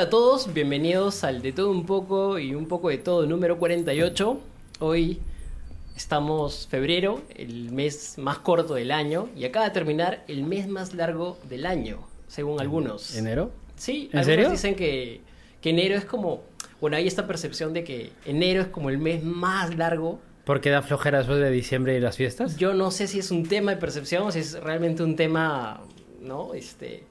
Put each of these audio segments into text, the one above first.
Hola a todos, bienvenidos al De Todo Un poco y Un poco de Todo número 48. Hoy estamos febrero, el mes más corto del año, y acaba de terminar el mes más largo del año, según algunos. ¿Enero? Sí, ¿En algunos serio? dicen que, que enero es como... Bueno, hay esta percepción de que enero es como el mes más largo. ¿Porque da flojera después de diciembre y las fiestas? Yo no sé si es un tema de percepción si es realmente un tema, ¿no? Este...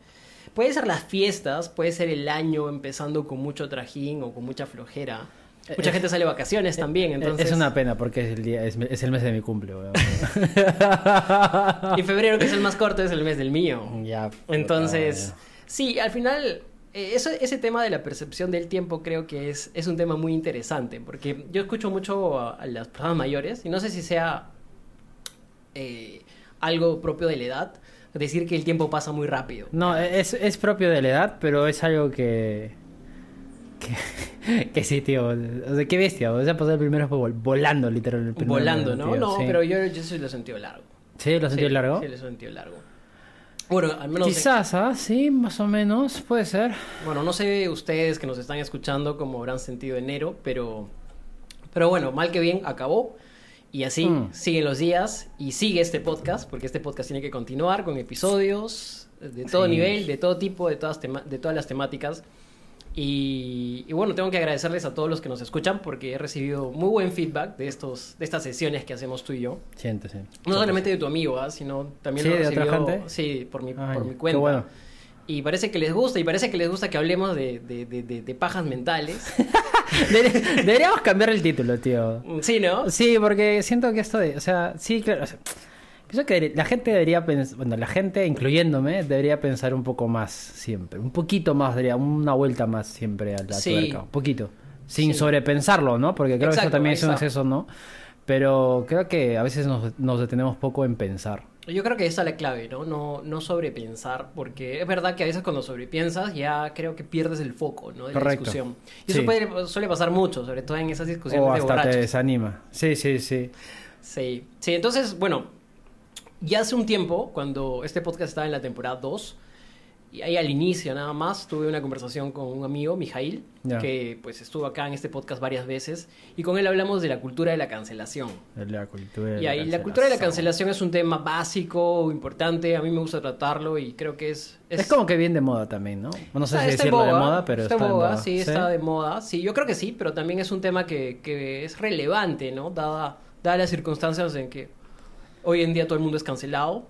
Puede ser las fiestas, puede ser el año empezando con mucho trajín o con mucha flojera. Mucha Eh, gente sale de vacaciones también, Eh, entonces... Es una pena porque es el, día, es, es el mes de mi cumple, weón. Y febrero, que es el más corto, es el mes del mío. ya. puta, Entonces, ya. sí, al final, eh, eso, ese tema de la percepción del tiempo creo que es, es un tema muy interesante, porque yo escucho mucho a, a las personas mayores, y no sé si sea eh, algo propio de la edad, decir que el tiempo pasa muy rápido. No, es, es propio de la edad, pero es algo que... Que, que sí, tío. O sea, qué bestia. O sea, pasar el primero fue vol- volando, literal. el primer Volando, ¿no? tío, no, sí. pero yo, yo sí lo sentido largo. ¿Sí? ¿Lo sentí Sí, largo? Sí, lo sentido largo. Bueno, al menos... Quizás, ¿ah? Sí, más o menos. Puede ser. Bueno, no sé ustedes que nos están escuchando cómo habrán sentido enero, pero, pero bueno, mal que bien, acabó. Y así Mm. siguen los días y sigue este podcast, porque este podcast tiene que continuar con episodios de todo Sí. nivel, de todo tipo, de todas, de todas las temáticas. Y, y bueno, tengo que agradecerles a todos los que nos escuchan porque he recibido muy buen feedback de, estos, de estas sesiones que hacemos tú y yo. Siente, sí. No solamente de tu amigo, ¿ah? sino también Sí, lo he de otra gente. Sí, por mi, Ay, por mi qué cuenta. bueno. Y parece que les gusta, y parece que les gusta que hablemos de, de, de- de pajas mentales. Debería- Deberíamos cambiar el título, tío. sí, ¿no? Sí, porque siento que esto de, o sea, sí, claro, o sea, pienso que la gente debería pensar, bueno, la gente, incluyéndome, debería pensar un poco más siempre, un poquito más, debería, una vuelta más siempre a la Sí. tuerca, un poquito, sin Sí. sobrepensarlo, ¿no? Porque creo que Exacto, eso también es un exceso, ¿no? Pero creo que a veces nos, nos detenemos poco en pensar. Yo creo que esa es la clave, ¿no? No, no sobrepensar, porque es verdad que a veces cuando sobrepiensas ya creo que pierdes el foco, ¿no? De la Correcto. discusión. Y eso Sí. puede- suele pasar mucho, sobre todo en esas discusiones O de hasta te borrachos. desanima. Sí, sí, sí. Sí, sí, entonces, bueno, ya hace un tiempo, cuando este podcast estaba en la temporada 2, y ahí al inicio nada más, tuve una conversación con un amigo, Mijail, Ya. que pues estuvo acá en este podcast varias veces, y con él hablamos de la cultura de la cancelación. La cultura de Y ahí la cultura de la cancelación es un tema básico, importante, a mí me gusta tratarlo y creo que es... Es, como que bien de moda también, ¿no? No sé Está- si está decirlo de boga, moda, pero está, está, en de moda. sí, está de moda. Sí, yo creo que sí, pero también es un tema que, que es relevante, ¿no? Dada, dadas las circunstancias en que hoy en día todo el mundo es cancelado.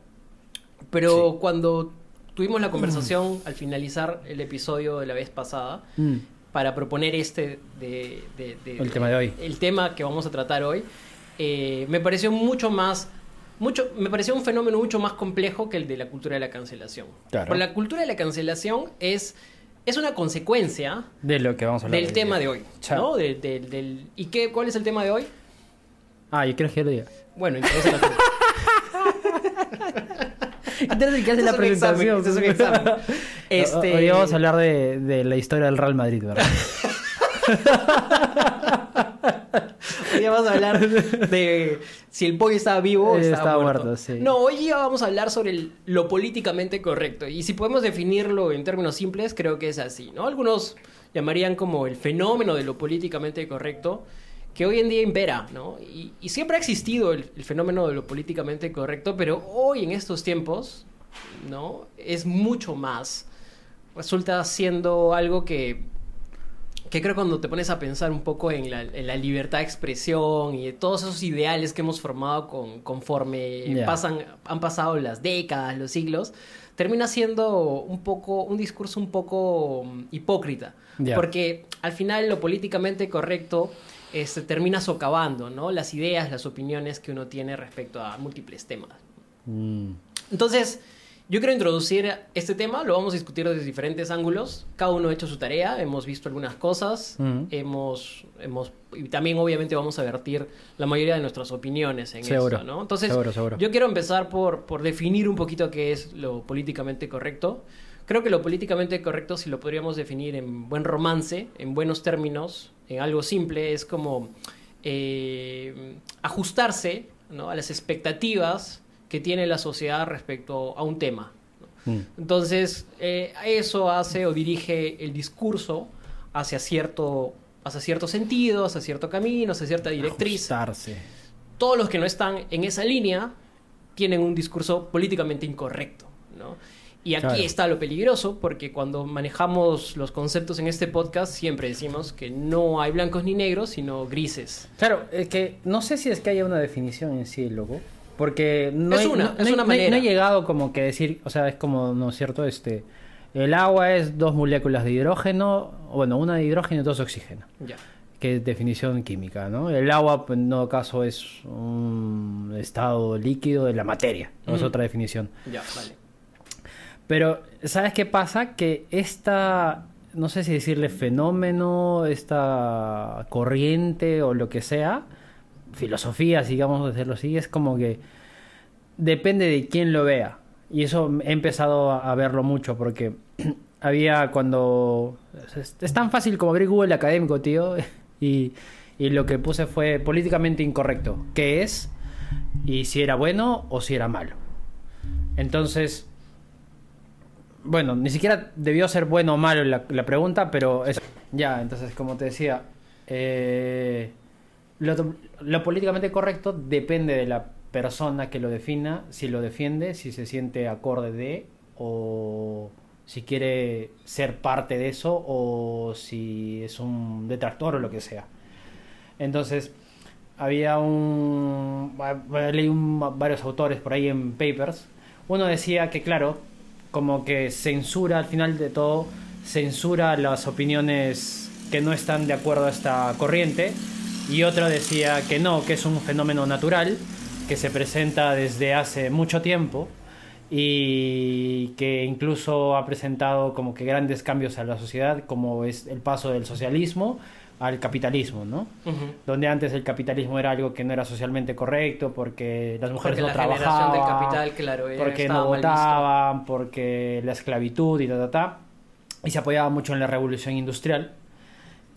Pero cuando tuvimos la conversación al finalizar el episodio de la vez pasada, Mm. para proponer este de, de- de- El tema de hoy. el tema que vamos a tratar hoy eh, me pareció mucho más mucho me pareció un fenómeno mucho más complejo que el de la cultura de la cancelación Claro. Porque la cultura de la cancelación es es una consecuencia De lo que vamos a hablar. del tema de hoy. ¿no? De- de- del, y qué cuál es el tema de hoy Ah, yo quiero que yo lo diga. bueno entonces Entonces el que hace la examen, presentación. este es examen. Este- Hoy vamos a hablar de, de la historia del Real Madrid, ¿verdad? Hoy vamos a hablar de si el pollo estaba vivo o Eh, estaba, estaba muerto. muerto, sí. No, hoy día vamos a hablar sobre el- lo políticamente correcto. Y si podemos definirlo en términos simples, creo que es así, ¿no? Algunos llamarían como el fenómeno de lo políticamente correcto, que hoy en día impera, ¿no? Y, y siempre ha existido el, el fenómeno de lo políticamente correcto, pero hoy en estos tiempos, ¿no? Es mucho más. Resulta siendo algo que que creo cuando te pones a pensar un poco en la, en la libertad de expresión y de todos esos ideales que hemos formado con, conforme Ya. pasan, han pasado las décadas, los siglos, termina siendo un poco, un discurso un poco mm, hipócrita. Ya. Porque al final lo políticamente correcto este, termina socavando, ¿no? Las ideas, las opiniones que uno tiene respecto a múltiples temas. Mm. Entonces, yo quiero introducir este tema, lo vamos a discutir desde diferentes ángulos. Cada uno ha hecho su tarea, hemos visto algunas cosas, hemos, hemos, y también obviamente vamos a vertir la mayoría de nuestras opiniones en Seguro, esto, ¿no? Entonces, seguro, seguro. yo quiero empezar por, por definir un poquito qué es lo políticamente correcto. Creo que lo políticamente correcto, si lo podríamos definir en buen romance, en buenos términos, en algo simple, es como eh, ajustarse ¿no? a las expectativas que tiene la sociedad respecto a un tema. ¿no? Mm. Entonces, eh, eso hace o dirige el discurso hacia cierto, hacia cierto sentido, hacia cierto camino, hacia cierta directriz. Ajustarse. Todos los que no están en esa línea tienen un discurso políticamente incorrecto, ¿no? Y aquí Claro. está lo peligroso, porque cuando manejamos los conceptos en este podcast siempre decimos que no hay blancos ni negros, sino grises. Claro, es que no sé si es que haya una definición en sí, loco. Porque no, Es he- una, no- es no una manera. no he llegado como que decir, o sea, es como, ¿no es cierto? Este, el agua es dos moléculas de hidrógeno, o bueno, una de hidrógeno y dos de oxígeno, Ya. que es definición química, ¿no? El agua, en todo caso, es un estado líquido de la materia, no es otra definición. Ya, vale. Pero, ¿sabes qué pasa? Que esta, no sé si decirle fenómeno, esta corriente o lo que sea, filosofía, digamos decirlo así, es como que depende de quién lo vea. Y eso he empezado a verlo mucho porque había cuando... Es es tan fácil como abrir Google académico, tío. Y, y lo que puse fue políticamente incorrecto. ¿Qué es? Y si era bueno o si era malo. Entonces, bueno, ni siquiera debió ser bueno o malo la, pregunta, pero es... Ya, entonces, como te decía, eh, lo, políticamente correcto depende de la persona que lo defina, si lo defiende, si se siente acorde de, o si quiere ser parte de eso, o si es un detractor o lo que sea. Entonces, había un... Leí varios autores por ahí en papers. Uno decía que, claro, como que censura al final de todo, censura las opiniones que no están de acuerdo a esta corriente. Y otro decía que no, que es un fenómeno natural, que se presenta desde hace mucho tiempo y que incluso ha presentado como que grandes cambios a la sociedad, como es el paso del socialismo al capitalismo, ¿no? Donde antes el capitalismo era algo que no era socialmente correcto porque las mujeres Porque no la trabajaban, del capital, claro, porque no votaban, porque la esclavitud y ta, ta, ta, y se apoyaba mucho en la revolución industrial.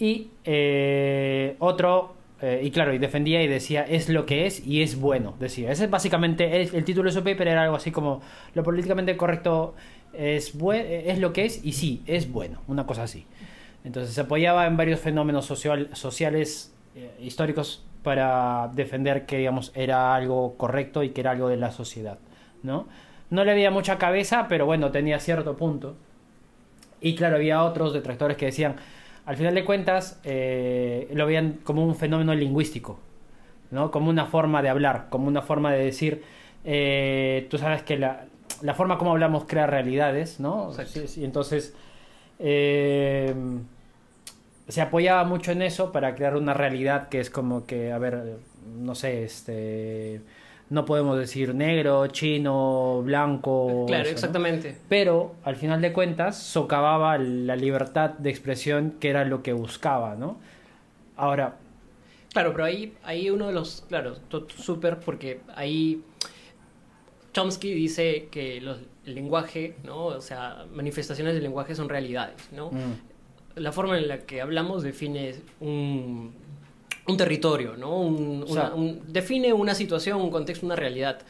Y eh, otro, eh, y claro, y defendía y decía, es lo que es y es bueno, decía. Ese es básicamente, el, el título de su paper era algo así como, lo políticamente correcto es, es lo que es y sí, es bueno, una cosa así. Entonces se apoyaba en varios fenómenos social- sociales eh, históricos para defender que digamos era algo correcto y que era algo de la sociedad, ¿no? No le había mucha cabeza, pero bueno, tenía cierto punto. Y claro, había otros detractores que decían, al final de cuentas, eh, lo veían como un fenómeno lingüístico, ¿no? Como una forma de hablar, como una forma de decir, eh, tú sabes que la, la forma como hablamos crea realidades, ¿no? Sí, entonces, eh, se apoyaba mucho en eso para crear una realidad que es como que, a ver, no sé, este, no podemos decir negro, chino, blanco. Claro, eso, ¿no? exactamente. Pero al final de cuentas socavaba la libertad de expresión que era lo que buscaba, ¿no? Ahora, Claro, pero ahí, ahí uno de los, claro, súper, porque ahí Chomsky dice que los, el lenguaje, ¿no? O sea, manifestaciones del lenguaje son realidades, ¿no? mm, La forma en la que hablamos define un, un territorio, ¿no? Un- O sea- una- un- define una situación, un contexto, una realidad.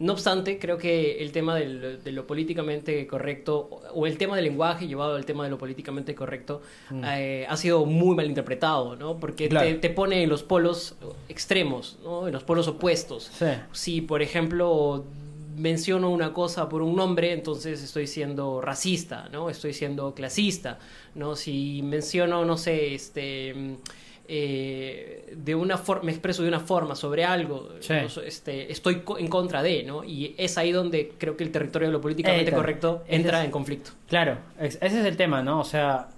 No obstante, creo que el tema del- de lo políticamente correcto, o el tema del lenguaje llevado al tema de lo políticamente correcto, Mm. eh, ha sido muy mal interpretado, ¿no? Porque Claro. te, te pone en los polos extremos, ¿no? En los polos opuestos. sí, Si, por ejemplo, menciono una cosa por un nombre, entonces estoy siendo racista, ¿no? Estoy siendo clasista, ¿no? Si menciono, no sé, este... mm, eh, de una forma, me expreso de una forma sobre algo, Sí. ¿no? So- este, estoy co- en contra de, ¿no? Y es ahí donde creo que el territorio de lo políticamente Eh, correcto entra es- en conflicto. claro, es- ese es el tema, ¿no? O sea,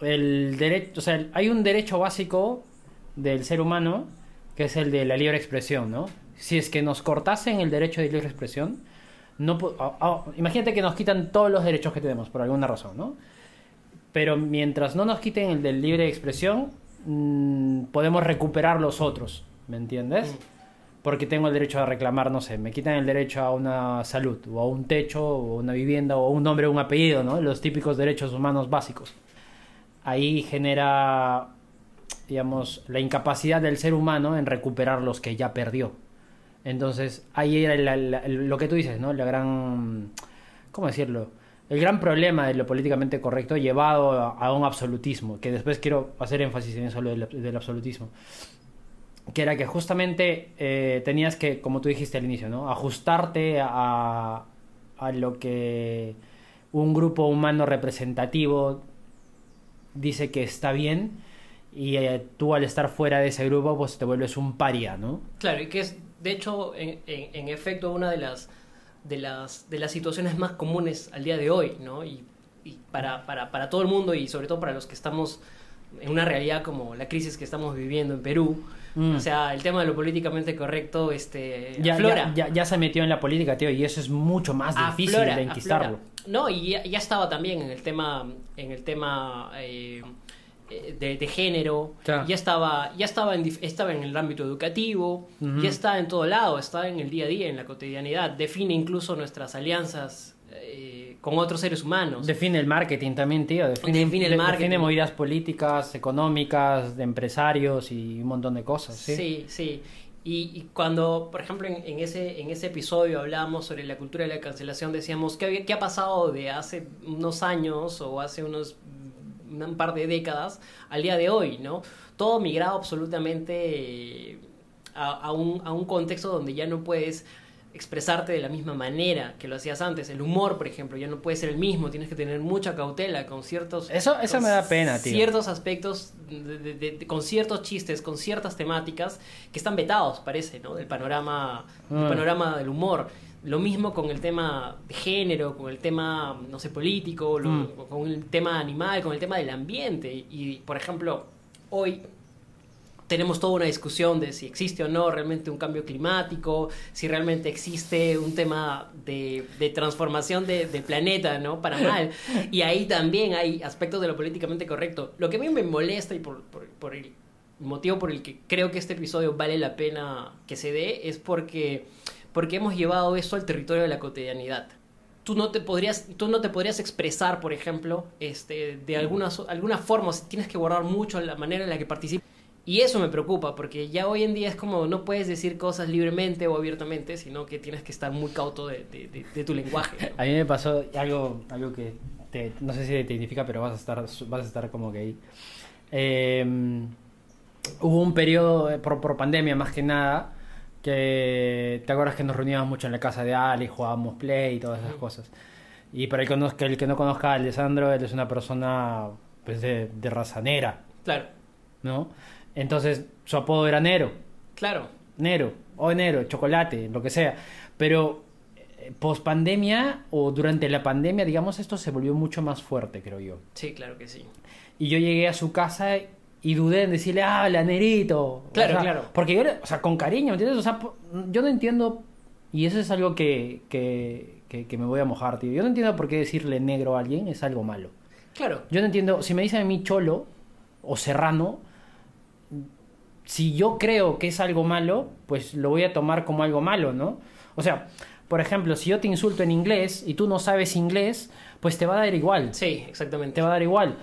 el derecho, o sea, hay un derecho básico del ser humano que es el de la libre expresión, ¿no? Si es que nos cortasen el derecho de libre expresión, no ah, ah, imagínate que nos quitan todos los derechos que tenemos por alguna razón, ¿no? Pero mientras no nos quiten el del libre expresión, mm, podemos recuperar los otros, ¿me entiendes? Mm. Porque tengo el derecho a reclamar, no sé, me quitan el derecho a una salud, o a un techo, o una vivienda, o un nombre, o un apellido, ¿no? Los típicos derechos humanos básicos. Ahí genera, digamos, la incapacidad del ser humano en recuperar los que ya perdió. Entonces, ahí era lo que tú dices, ¿no? La gran ¿cómo decirlo? El gran problema de lo políticamente correcto llevado a, un absolutismo, que después quiero hacer énfasis en eso del, del absolutismo, que era que justamente eh, tenías que, como tú dijiste al inicio, ¿no? ajustarte a, a lo que un grupo humano representativo dice que está bien y eh, tú al estar fuera de ese grupo pues te vuelves un paria, ¿no? Claro, y que es, de hecho, en, en- en efecto, una de las, de, las, de las situaciones más comunes al día de hoy, ¿no? Y, y para, para, para todo el mundo y sobre todo para los que estamos en una realidad como la crisis que estamos viviendo en Perú. Mm. O sea, el tema de lo políticamente correcto este, Ya, aflora. ya, ya, ya se metió en la política, tío, y eso es mucho más difícil Aflora, de enquistarlo. aflora. No, y ya, estaba también en el tema, en el tema eh, de, de género, ya estaba, ya estaba en, estaba en el ámbito educativo, ya está en todo lado, está en el día a día, en la cotidianidad, define incluso nuestras alianzas eh, con otros seres humanos. Define el marketing también, tío. Define, Define el de- marketing. define movidas políticas, económicas, de empresarios y un montón de cosas. Sí, Sí, sí. Y, y cuando, por ejemplo, en, en ese, en ese episodio hablábamos sobre la cultura de la cancelación, decíamos, ¿qué, qué ha pasado de hace unos años o hace unos un par de décadas al día de hoy, ¿no? Todo migrado absolutamente eh, a, a un, a un contexto donde ya no puedes expresarte de la misma manera que lo hacías antes. El humor, por ejemplo, ya no puede ser el mismo, tienes que tener mucha cautela con ciertos... Eso- eso me da pena, tío. Ciertos aspectos, de- de- de- con ciertos chistes, con ciertas temáticas que están vetados, parece, ¿no? Del panorama, del Ah. panorama del humor. Lo mismo con el tema de género, con el tema, no sé, político, lo- Mm. con el tema animal, con el tema del ambiente. Y, por ejemplo, hoy tenemos toda una discusión de si existe o no realmente un cambio climático, si realmente existe un tema de, de transformación de- del planeta, ¿no? Para mal. Y ahí también hay aspectos de lo políticamente correcto. Lo que a mí me molesta y por, por- por el motivo por el que creo que este episodio vale la pena que se dé es porque, porque hemos llevado eso al territorio de la cotidianidad. Tú no te podrías, tú no te podrías expresar, por ejemplo, este, de alguna, alguna forma, tienes que guardar mucho la manera en la que participas. Y eso me preocupa, porque ya hoy en día es como no puedes decir cosas libremente o abiertamente, sino que tienes que estar muy cauto de, de- tu lenguaje. A mí me pasó algo, algo que no sé si te identifica, pero vas a estar, vas a estar como que ahí. Eh, hubo un periodo eh, por, por pandemia más que nada que te acuerdas que nos reuníamos mucho en la casa de Ali, jugábamos play y todas esas cosas. Y para el, conozca- el que no conozca a Alessandro, él es una persona pues, de, de raza negra, Claro, ¿no? Entonces su apodo era Nero. claro. Nero, o Nero, chocolate, lo que sea. Pero post pandemia o durante la pandemia, digamos, esto se volvió mucho más fuerte, creo yo. Sí, claro que sí. Y yo llegué a su casa y dudé en decirle, ah, la Nerito. Claro, O sea, claro. Porque yo, o sea, con cariño, ¿me entiendes? O sea, yo no entiendo, y eso es algo que, que, que, que me voy a mojar, tío. Yo no entiendo por qué decirle negro a alguien es algo malo. Claro, Yo no entiendo, si me dicen a mí cholo o serrano, si yo creo que es algo malo, pues lo voy a tomar como algo malo, ¿no? O sea, por ejemplo, si yo te insulto en inglés y tú no sabes inglés, pues te va a dar igual. sí, exactamente. Te va a dar igual.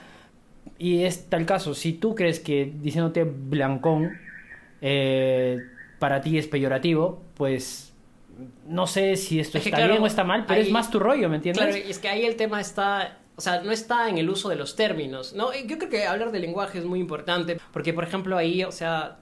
Y es tal caso, si tú crees que diciéndote blancón eh, para ti es peyorativo, pues no sé si esto Es que está claro, bien o está mal, pero ahí- es más tu rollo, ¿me entiendes? Claro, y es que ahí el tema está, o sea, no está en el uso de los términos, ¿no? Yo creo que hablar de lenguaje es muy importante, porque por ejemplo ahí, o sea,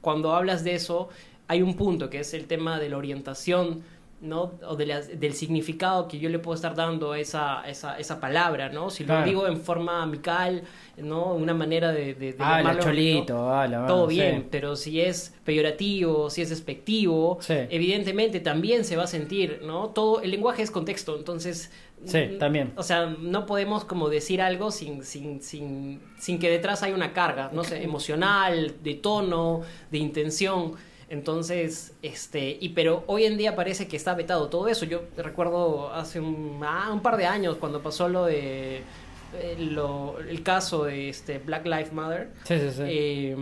cuando hablas de eso, hay un punto que es el tema de la orientación, ¿no? O de las- del significado que yo le puedo estar dando a esa, esa, esa palabra, ¿no? Si Claro. lo digo en forma amical, ¿no? Una manera de... de, de Ah, la llamarlo, cholito, ¿no? ah, la- Todo sí. bien, pero si es peyorativo, si es despectivo, Sí. evidentemente también se va a sentir, ¿no? Todo, el lenguaje es contexto, entonces... Sí, mm, también. O sea, no podemos como decir algo sin, sin, sin, sin que detrás haya una carga, no sé, emocional, de tono, de intención. Entonces, este, y pero hoy en día parece que está vetado todo eso. Yo recuerdo hace un, ah, un par de años cuando pasó lo de lo- el caso de este Black Lives Matter. Sí, sí, sí. Eh,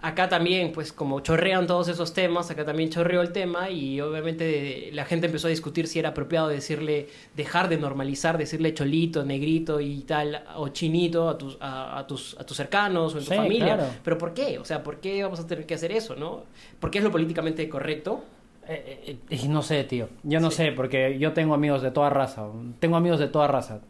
acá también, pues como chorrean todos esos temas, acá también chorreó el tema y obviamente la gente empezó a discutir si era apropiado decirle, dejar de normalizar, decirle cholito, negrito y tal, o chinito a tus, a, a tus, a tus cercanos o en tu familia. claro. Pero ¿por qué? O sea, ¿por qué vamos a tener que hacer eso, no? ¿Por qué es lo políticamente correcto? Eh, eh, eh, no sé, tío. Yo no sé, porque yo tengo amigos de toda raza. Tengo amigos de toda raza.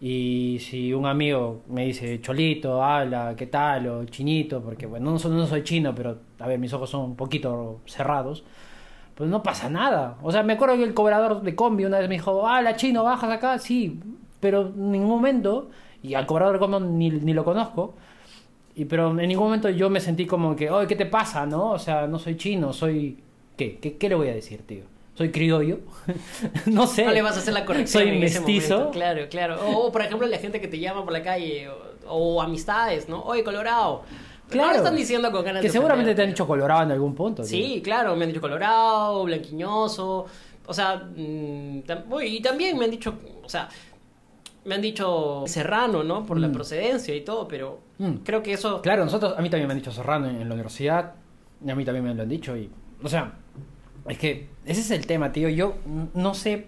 Y si un amigo me dice, Cholito, habla, ¿qué tal? O chinito, porque bueno, no soy, no soy chino, pero a ver, mis ojos son un poquito cerrados. Pues no pasa nada. O sea, me acuerdo que el cobrador de combi una vez me dijo, habla chino, bajas acá. Sí, pero en ningún momento, y al cobrador de combi ni, ni lo conozco, y pero en ningún momento yo me sentí como que, oye, ¿qué te pasa? ¿No? O sea, no soy chino, soy... ¿Qué? ¿Qué, qué le voy a decir, tío? ¿Soy criollo? no sé. No le vas a hacer la corrección. Soy en ese mestizo. momento, Claro, claro. O, o, por ejemplo, la gente que te llama por la calle, o, o amistades, ¿no? Oye, Colorado. Pero No lo están diciendo con ganas Que de seguramente te han dicho colorado en algún punto. tío. Sí, claro, me han dicho colorado, blanquiñoso. O sea, mm, y también me han dicho, o sea, me han dicho serrano, ¿no? Por la Mm. procedencia y todo, pero Mm. creo que eso... Claro, nosotros, a mí también me han dicho Serrano en, en la universidad, y a mí también me lo han dicho, y, o sea, es que ese es el tema, tío, yo no sé,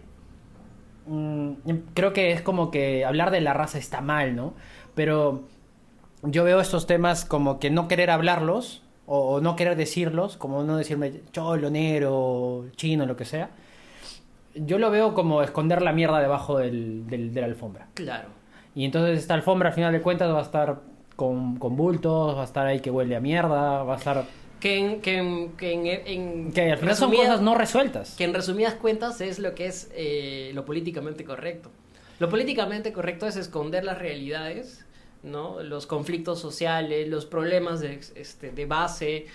mm, creo que es como que hablar de la raza está mal, ¿no? Pero yo veo estos temas como que no querer hablarlos, o, o no querer decirlos, como no decirme cholo, negro, chino, lo que sea, yo lo veo como esconder la mierda debajo del- del- de la alfombra. Claro. Y entonces esta alfombra al final de cuentas va a estar con, con bultos, va a estar ahí que huele a mierda, va a estar... Que en... Que, en, que en- en Que al final son resumida- cosas no resueltas. Que en resumidas cuentas es lo que es eh, lo políticamente correcto. Lo políticamente correcto es esconder las realidades, ¿no? Los conflictos sociales, los problemas de, este, de base,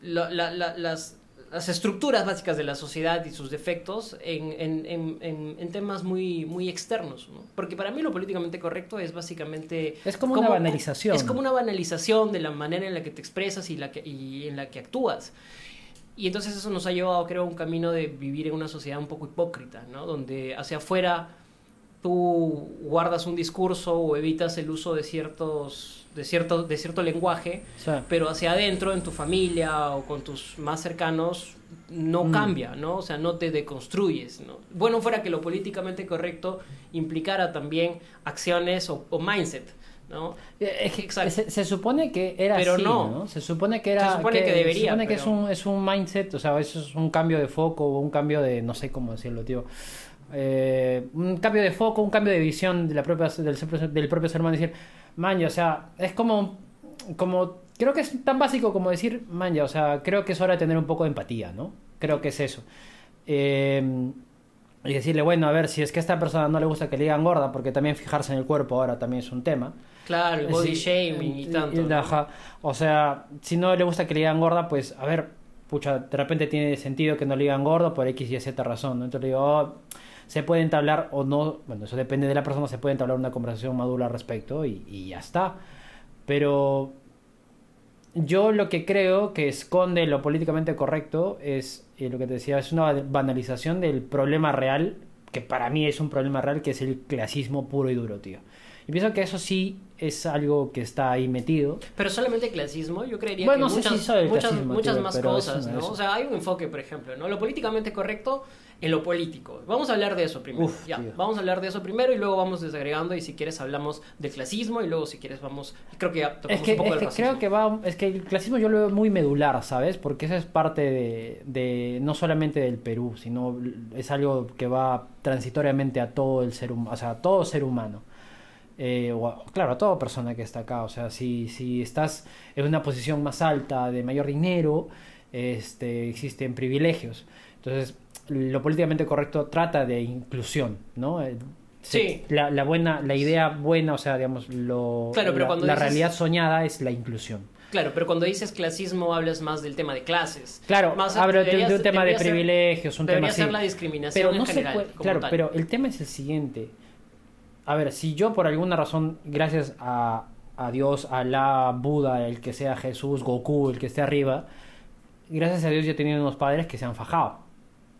lo- la- la- las, las estructuras básicas de la sociedad y sus defectos en, en- en- en- temas muy, muy externos. ¿no? Porque para mí lo políticamente correcto es básicamente... Es como una banalización. Es como una banalización de la manera en la que te expresas y, la que, y en la que actúas. Y entonces eso nos ha llevado, creo, a un camino de vivir en una sociedad un poco hipócrita, ¿no? Donde hacia afuera tú guardas un discurso o evitas el uso de ciertos de cierto, de cierto lenguaje, pero hacia adentro, en tu familia o con tus más cercanos, no Mm. cambia, ¿no? O sea, no te deconstruyes, ¿no? Bueno fuera que lo políticamente correcto implicara también acciones o, o mindset, ¿no? es que Exacto. se, se supone que era Pero así, no. ¿no? Se supone que era... Se supone que debería, Se supone que es, un, es un mindset, o sea, eso es un cambio de foco o un cambio de... No sé cómo decirlo, tío. Eh, un cambio de foco, un cambio de visión de la propia, del, propio ser humano. Decir, man, ya, o sea, es como... como creo que es tan básico como decir, man, ya, o sea, creo que es hora de tener un poco de empatía, ¿no? Creo que es eso. Eh, y decirle, bueno, a ver, si es que a esta persona no le gusta que le digan gorda, porque también fijarse en el cuerpo ahora también es un tema. Claro, el body Sí, shaming y tanto. y- ¿no? ajá. O sea, si no le gusta que le digan gorda, pues, a ver, pucha, de repente tiene sentido que no le digan gordo por X y Z razón, ¿no? Entonces le digo, oh, se puede entablar o no, bueno, eso depende de la persona, se puede entablar una conversación madura al respecto y, y ya está. Pero yo lo que creo que esconde lo políticamente correcto es, eh, lo que te decía, es una banalización del problema real, que para mí es un problema real, que es el clasismo puro y duro, tío. Y pienso que eso sí es algo que está ahí metido. Pero solamente clasismo, yo creería Bueno, que no sé muchas, si soy el muchas, clasismo, muchas tío, más cosas, ¿no? eso. O sea, hay un enfoque, por ejemplo, ¿no? Lo políticamente correcto en lo político. Vamos a hablar de eso primero. Uf, ya, tío. vamos a hablar de eso primero y luego vamos desagregando y si quieres hablamos del clasismo y luego si quieres vamos, creo que ya Es tocamos que, un poco es del que racismo. creo que va, es que el clasismo yo lo veo muy medular, ¿sabes? Porque eso es parte de, de no solamente del Perú, sino es algo que va transitoriamente a todo el ser humano, o sea, a todo ser humano. Eh, o a- claro, a toda persona que está acá. O sea, si, si estás en una posición más alta, de mayor dinero, este, existen privilegios. Entonces, lo políticamente correcto trata de inclusión, ¿no? Eh, Sí. La, la buena, la idea buena, o sea, digamos, lo, Claro, pero la, cuando la dices- realidad soñada es la inclusión. Claro, pero cuando dices clasismo hablas más del tema de clases. Claro, Más- hablo de, un tema de ser- privilegios, un tema debería así. ser la discriminación pero en no general, se puede, claro, tal. pero el tema es el siguiente. A ver, si yo por alguna razón, gracias a, a Dios, a la Buda, el que sea Jesús, Goku, el que esté arriba, gracias a Dios yo he tenido unos padres que se han fajado,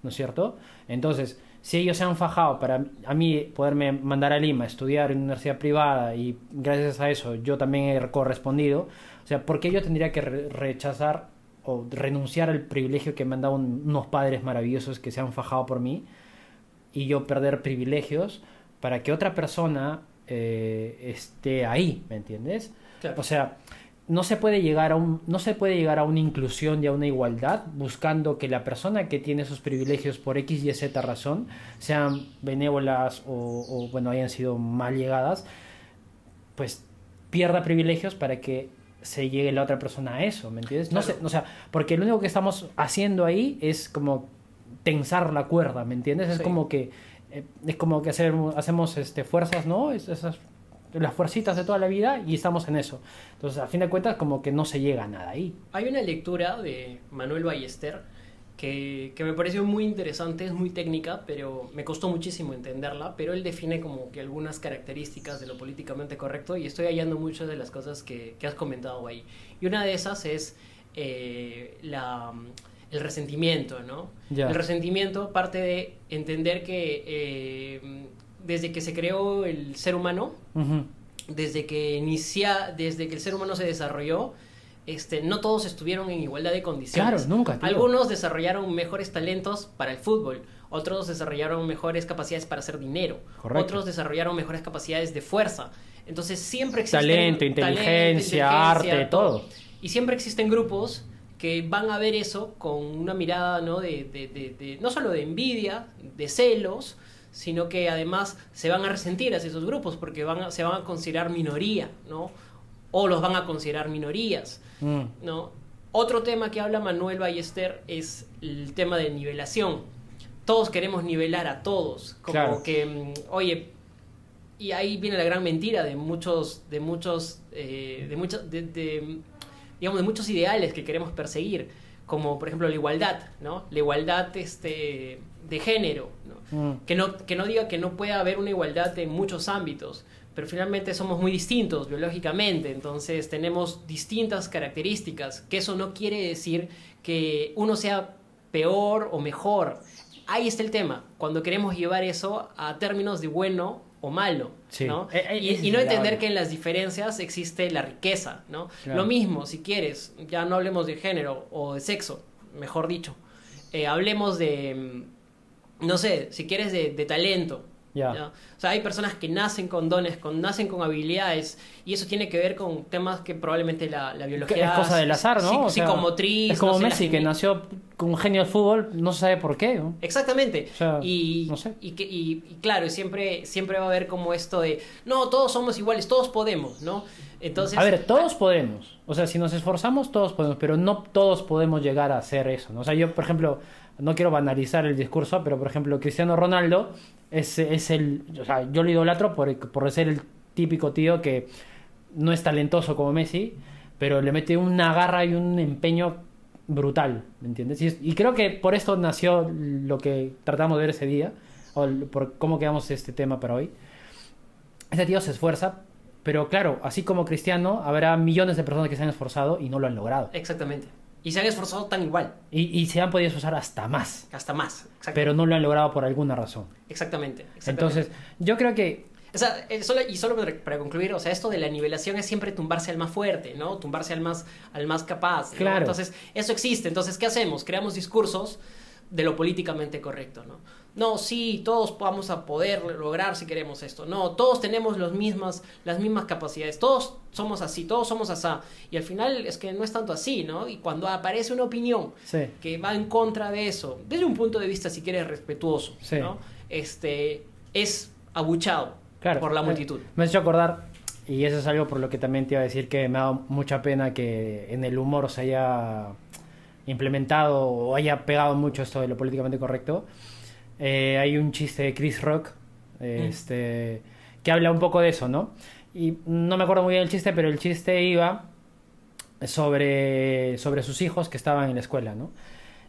¿no es cierto? Entonces, si ellos se han fajado para a mí poderme mandar a Lima a estudiar en una universidad privada y gracias a eso yo también he correspondido, o sea, ¿por qué yo tendría que re- rechazar o renunciar al privilegio que me han dado un- unos padres maravillosos que se han fajado por mí y yo perder privilegios para que otra persona eh, esté ahí, ¿me entiendes? Claro. O sea, no se puede llegar a un no se puede llegar a una inclusión y a una igualdad buscando que la persona que tiene esos privilegios por X y Z razón sean benévolas o, o, bueno hayan sido mal llegadas pues pierda privilegios para que se llegue la otra persona a eso ¿me entiendes? no Claro. sé o sea porque lo único que estamos haciendo ahí es como tensar la cuerda ¿me entiendes? es como que eh, es como que hacer, hacemos este fuerzas no Es- esas las fuercitas de toda la vida y estamos en eso entonces, a fin de cuentas, como que no se llega a nada ahí. Hay una lectura de Manuel Ballester que, que me pareció muy interesante, es muy técnica, pero me costó muchísimo entenderla, pero él define como que algunas características de lo políticamente correcto y estoy hallando muchas de las cosas que, que has comentado ahí. Y una de esas es eh, la, el resentimiento, ¿no? Ya. El resentimiento parte de entender que eh, desde que se creó el ser humano, desde que inicia, desde que el ser humano se desarrolló, este, no todos estuvieron en igualdad de condiciones. Claro, nunca, tío. Algunos desarrollaron mejores talentos para el fútbol, otros desarrollaron mejores capacidades para hacer dinero, Correcto. otros desarrollaron mejores capacidades de fuerza. Entonces siempre existen Talento, inteligencia, arte, todo. Y siempre existen grupos que van a ver eso con una mirada ¿no? de, de- de- de- no solo de envidia, de celos, sino que además se van a resentir hacia esos grupos porque van a- se van a considerar minoría, ¿no? O los van a considerar minorías, Mm. ¿no? Otro tema que habla Manuel Ballester es el tema de nivelación. Todos queremos nivelar a todos, como Claro. que, mm, oye, y ahí viene la gran mentira de muchos, de muchos, eh, de muchos, de, de, digamos, de muchos ideales que queremos perseguir, como por ejemplo la igualdad, ¿no? La igualdad este, de género, ¿no? Mm. Que no, que no diga que no pueda haber una igualdad en muchos ámbitos, pero finalmente somos muy distintos biológicamente, entonces tenemos distintas características, que eso no quiere decir que uno sea peor o mejor. Ahí está el tema, cuando queremos llevar eso a términos de bueno o malo, Sí. ¿no? Eh, eh, y, no entender que en las diferencias existe la riqueza, ¿no? Claro. Lo mismo, si quieres, ya no hablemos de género o de sexo, mejor dicho, Eh, hablemos de, mm, no sé, si quieres de, de talento. Ya. ¿ya? O sea, hay personas que nacen con dones, con, nacen con habilidades, y eso tiene que ver con temas que probablemente la, biología... Es cosa del azar, ¿no? psic- O sea, psicomotriz... Es como no sé, Messi, que nació con un genio del fútbol, no se sabe por qué. ¿no? Exactamente. O sea, y, no sé. y, que, y, y claro, siempre, siempre va a haber como esto de, no, todos somos iguales, todos podemos, ¿no? Entonces... A ver, todos podemos. O sea, si nos esforzamos, todos podemos, pero no todos podemos llegar a hacer eso. ¿no? O sea, yo, por ejemplo, no quiero banalizar el discurso, pero por ejemplo, Cristiano Ronaldo es, es el. O sea, yo lo idolatro por, por ser el típico tío que no es talentoso como Messi, pero le mete una garra y un empeño brutal, ¿me entiendes? Y, creo que por esto nació lo que tratamos de ver ese día, o por cómo quedamos este tema para hoy. Este tío se esfuerza, pero claro, así como Cristiano, habrá millones de personas que se han esforzado y no lo han logrado. Exactamente. Y se han esforzado tan igual, Y, y se han podido esforzar hasta más, hasta más. Pero no lo han logrado por alguna razón. Exactamente. exactamente. Entonces, yo creo que O sea, eh, solo, y solo para, para concluir, o sea, esto de la nivelación es siempre tumbarse al más fuerte, ¿no? Tumbarse al más, al más capaz. ¿no? Claro. Entonces, eso existe. Entonces, ¿qué hacemos? Creamos discursos de lo políticamente correcto, ¿no? No, sí, todos vamos a poder lograr si queremos esto. No, todos tenemos los mismas, las mismas capacidades. Todos somos así, todos somos asá. Y al final es que no es tanto así, ¿no? Y cuando aparece una opinión Sí. que va en contra de eso, desde un punto de vista, si quieres, respetuoso, Sí. ¿no? Este, es abuchado Claro. por la Eh, multitud. Me has hecho acordar, y eso es algo por lo que también te iba a decir que me ha dado mucha pena que en el humor se haya implementado o haya pegado mucho esto de lo políticamente correcto. Eh, hay un chiste de Chris Rock este, que habla un poco de eso, ¿no? Y no me acuerdo muy bien el chiste, pero el chiste iba sobre, sobre sus hijos que estaban en la escuela, ¿no?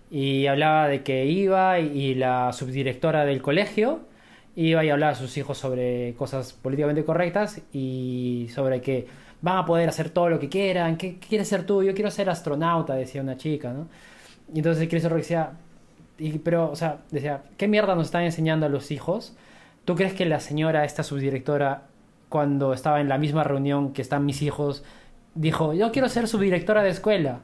Y hablaba de que iba y la subdirectora del colegio iba y hablaba a sus hijos sobre cosas políticamente correctas y sobre que van a poder hacer todo lo que quieran. ¿Qué, qué quieres ser tú? Yo quiero ser astronauta, decía una chica, ¿no? Y entonces Chris Rock decía, y- pero, o sea, decía, ¿qué mierda nos están enseñando a los hijos? ¿Tú crees que la señora, esta subdirectora, cuando estaba en la misma reunión que están mis hijos, dijo, yo quiero ser subdirectora de escuela?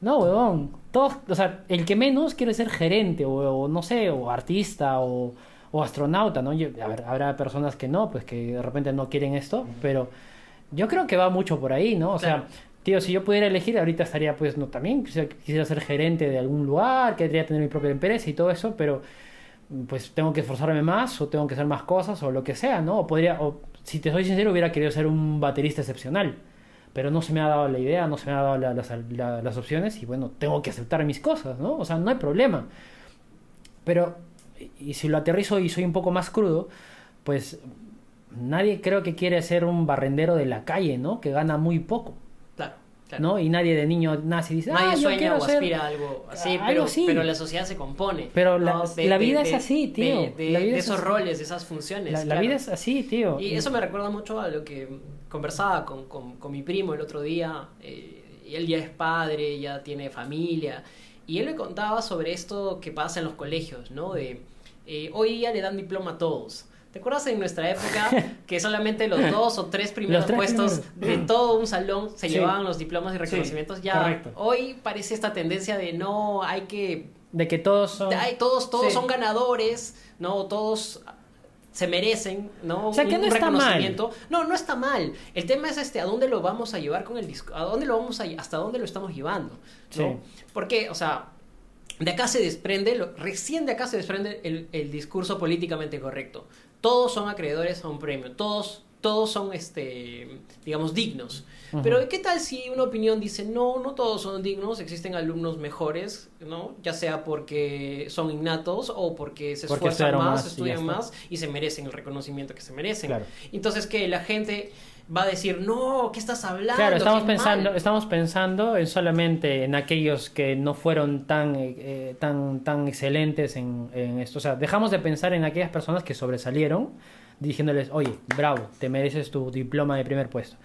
No, huevón. Todos, o sea, el que menos quiere ser gerente, o, o no sé, o artista, o, o astronauta, ¿no? Yo- a ver, habrá personas que no, pues que de repente no quieren esto, pero yo creo que va mucho por ahí, ¿no? O Claro. sea, tío, si yo pudiera elegir, ahorita estaría, pues, no, también quisiera, quisiera ser gerente de algún lugar, querría tener mi propia empresa y todo eso, pero pues tengo que esforzarme más o tengo que hacer más cosas o lo que sea, ¿no? O podría, o si te soy sincero, hubiera querido ser un baterista excepcional, pero no se me ha dado la idea, no se me ha dado la- las, la- las opciones y bueno, tengo que aceptar mis cosas, ¿no? O sea, no hay problema. Pero, y si lo aterrizo y soy un poco más crudo, pues nadie creo que quiere ser un barrendero de la calle, ¿no? Que gana muy poco, Claro, claro. ¿no? Y nadie de niño nace y dice, Nadie ah, yo sueña quiero o ser... aspira a algo así, pero, así. pero la sociedad se compone. Pero la- ¿no? la vida es así, tío. De, de- La vida de es esos roles, de esas funciones. La, la claro. vida es así, tío. Y eso me recuerda mucho a lo que conversaba con, con- con mi primo el otro día. eh, y él ya es padre, ya tiene familia. Y él me contaba sobre esto que pasa en los colegios, ¿no? De eh, hoy día le dan diploma a todos. ¿Te acuerdas en nuestra época que solamente los dos o tres primeros tres puestos primeros. de todo un salón se Sí. llevaban los diplomas y reconocimientos? ya correcto. hoy parece esta tendencia de no, hay que De que todos son... hay- todos todos Sí. son ganadores, no todos se merecen, ¿no? O sea, que no está mal. No, no está mal. El tema es este, ¿a dónde lo vamos a llevar con el disco? ¿A dónde lo vamos a hasta dónde lo estamos llevando? ¿no? Sí. Porque, o sea, de acá se desprende, lo- recién de acá se desprende el, el discurso políticamente correcto. Todos son acreedores a un premio, todos, todos son, este, digamos, dignos. Ujú. Pero ¿qué tal si una opinión dice, no, no todos son dignos, existen alumnos mejores, ¿no? Ya sea porque son innatos o porque se Porque esfuerzan más, estudian más y se merecen el reconocimiento que se merecen. Claro. Entonces que la gente va a decir, no, ¿qué estás hablando? Claro, estamos pensando, mal". estamos pensando en solamente en aquellos que no fueron tan, eh, eh, tan, tan excelentes en, en esto. O sea, dejamos de pensar en aquellas personas que sobresalieron, diciéndoles, oye, bravo, te mereces tu diploma de primer puesto.